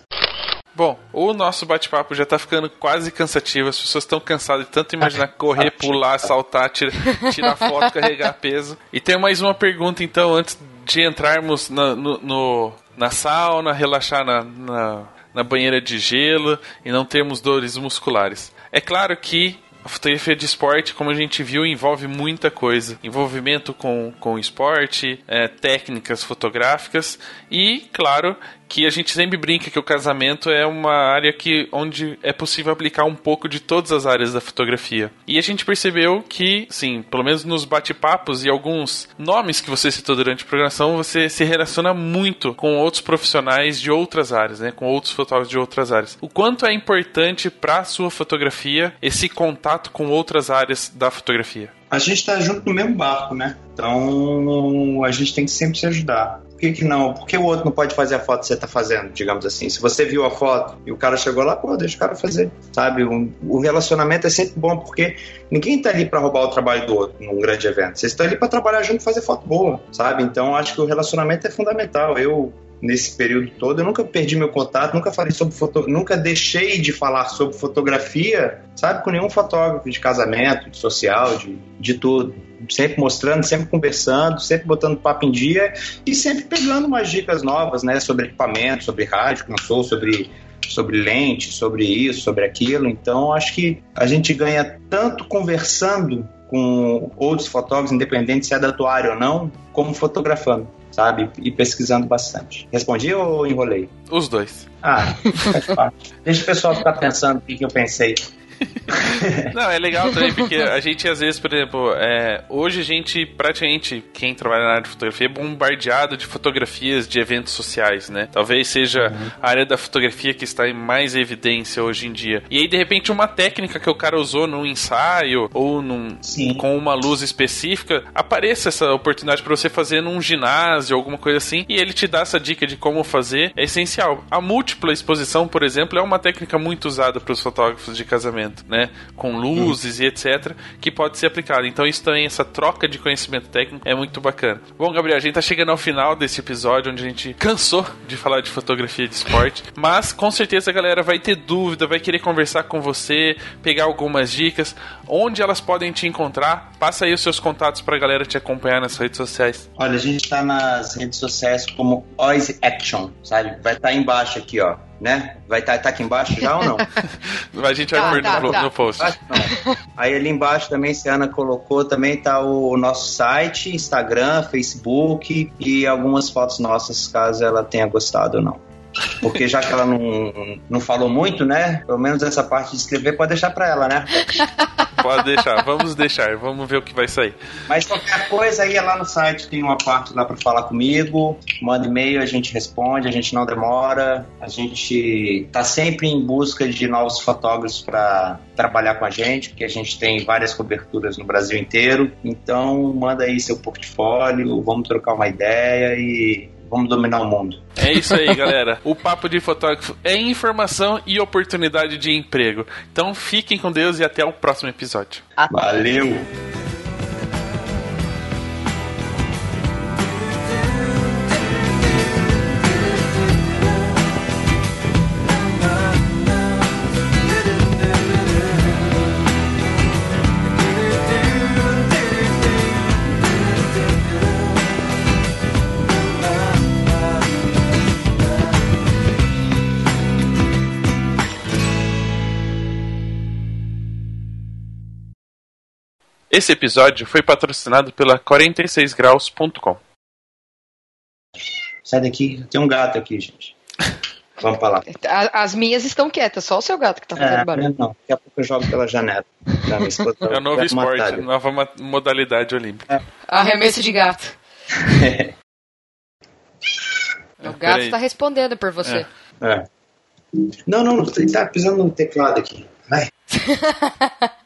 Bom, o nosso bate-papo já tá ficando quase cansativo. As pessoas estão cansadas de tanto imaginar correr, pular, saltar, tirar, tirar foto, carregar peso. E tem mais uma pergunta, então, antes de entrarmos na, no, no, na sauna, relaxar na, na, na banheira de gelo e não termos dores musculares. É claro que a fotografia de esporte, como a gente viu, envolve muita coisa. Envolvimento com, com esporte, é, técnicas fotográficas e, claro, que a gente sempre brinca que o casamento é uma área que onde é possível aplicar um pouco de todas as áreas da fotografia. E a gente percebeu que, sim, pelo menos nos bate-papos e alguns nomes que você citou durante a programação, você se relaciona muito com outros profissionais de outras áreas, né, com outros fotógrafos de outras áreas. O quanto é importante para a sua fotografia esse contato com outras áreas da fotografia? A gente está junto no mesmo barco, né? Então a gente tem que sempre se ajudar. Por que, que não? Por que o outro não pode fazer a foto que você está fazendo, digamos assim? Se você viu a foto e o cara chegou lá, pô, deixa o cara fazer, sabe? O, relacionamento é sempre bom porque ninguém está ali para roubar o trabalho do outro num grande evento. Vocês estão ali para trabalhar junto fazer foto boa, sabe? Então acho que o relacionamento é fundamental. Eu nesse período todo. Eu nunca perdi meu contato, nunca falei sobre foto, nunca deixei de falar sobre fotografia, sabe, com nenhum fotógrafo de casamento, de social, de, de tudo sempre mostrando, sempre conversando, sempre botando papo em dia e sempre pegando umas dicas novas, né, sobre equipamento, sobre rádio, como sou, sobre sobre lente, sobre isso, sobre aquilo. Então, acho que a gente ganha tanto conversando com outros fotógrafos, independente se é da tua área ou não, como fotografando, sabe? E pesquisando bastante. Respondi ou enrolei? Os dois. Ah, faz parte. Deixa o pessoal ficar pensando o que, que eu pensei. Não, é legal também, porque a gente às vezes, por exemplo, é, hoje a gente, praticamente, quem trabalha na área de fotografia é bombardeado de fotografias de eventos sociais, né? Talvez seja uhum. a área da fotografia que está em mais evidência hoje em dia. E aí, de repente, uma técnica que o cara usou num ensaio ou num, com uma luz específica, apareça essa oportunidade para você fazer num ginásio, alguma coisa assim, e ele te dá essa dica de como fazer, é essencial. A múltipla exposição, por exemplo, é uma técnica muito usada para os fotógrafos de casamento. Conhecimento, né? Com luzes e etc, que pode ser aplicado. Então isso também, essa troca de conhecimento técnico é muito bacana. Bom, Gabriel, a gente tá chegando ao final desse episódio onde a gente cansou de falar de fotografia de esporte, mas com certeza a galera vai ter dúvida, vai querer conversar com você, pegar algumas dicas, onde elas podem te encontrar. Passa aí os seus contatos pra galera te acompanhar nas redes sociais. Olha, a gente tá nas redes sociais como Oz Action, sabe? Vai estar tá embaixo aqui, ó né? Vai estar tá, tá aqui embaixo já ou não? a gente vai tá, pôr tá, no, tá. no, post. Aí ali embaixo também, se a Ana colocou, também tá o nosso site, Instagram, Facebook e algumas fotos nossas, caso ela tenha gostado ou não. Porque já que ela não, não falou muito, né? Pelo menos essa parte de escrever pode deixar para ela, né? Pode deixar, vamos deixar, vamos ver o que vai sair. Mas qualquer coisa aí é lá no site, tem uma parte lá para falar comigo, manda e-mail, a gente responde, a gente não demora, a gente tá sempre em busca de novos fotógrafos para trabalhar com a gente, porque a gente tem várias coberturas no Brasil inteiro. Então, manda aí seu portfólio, vamos trocar uma ideia e vamos dominar o mundo. É isso aí, galera. O papo de fotógrafo é informação e oportunidade de emprego. Então fiquem com Deus e até o próximo episódio. Valeu! Esse episódio foi patrocinado pela 46graus.com. Sai daqui, tem um gato aqui, gente. Vamos pra lá. As minhas estão quietas, só o seu gato que tá fazendo é, barulho. Não, daqui a pouco eu jogo pela janela. é o novo esporte, nova modalidade olímpica. É. Arremesso de gato. o gato está respondendo por você. É. é. Não, não, ele tá pisando no teclado aqui. Vai.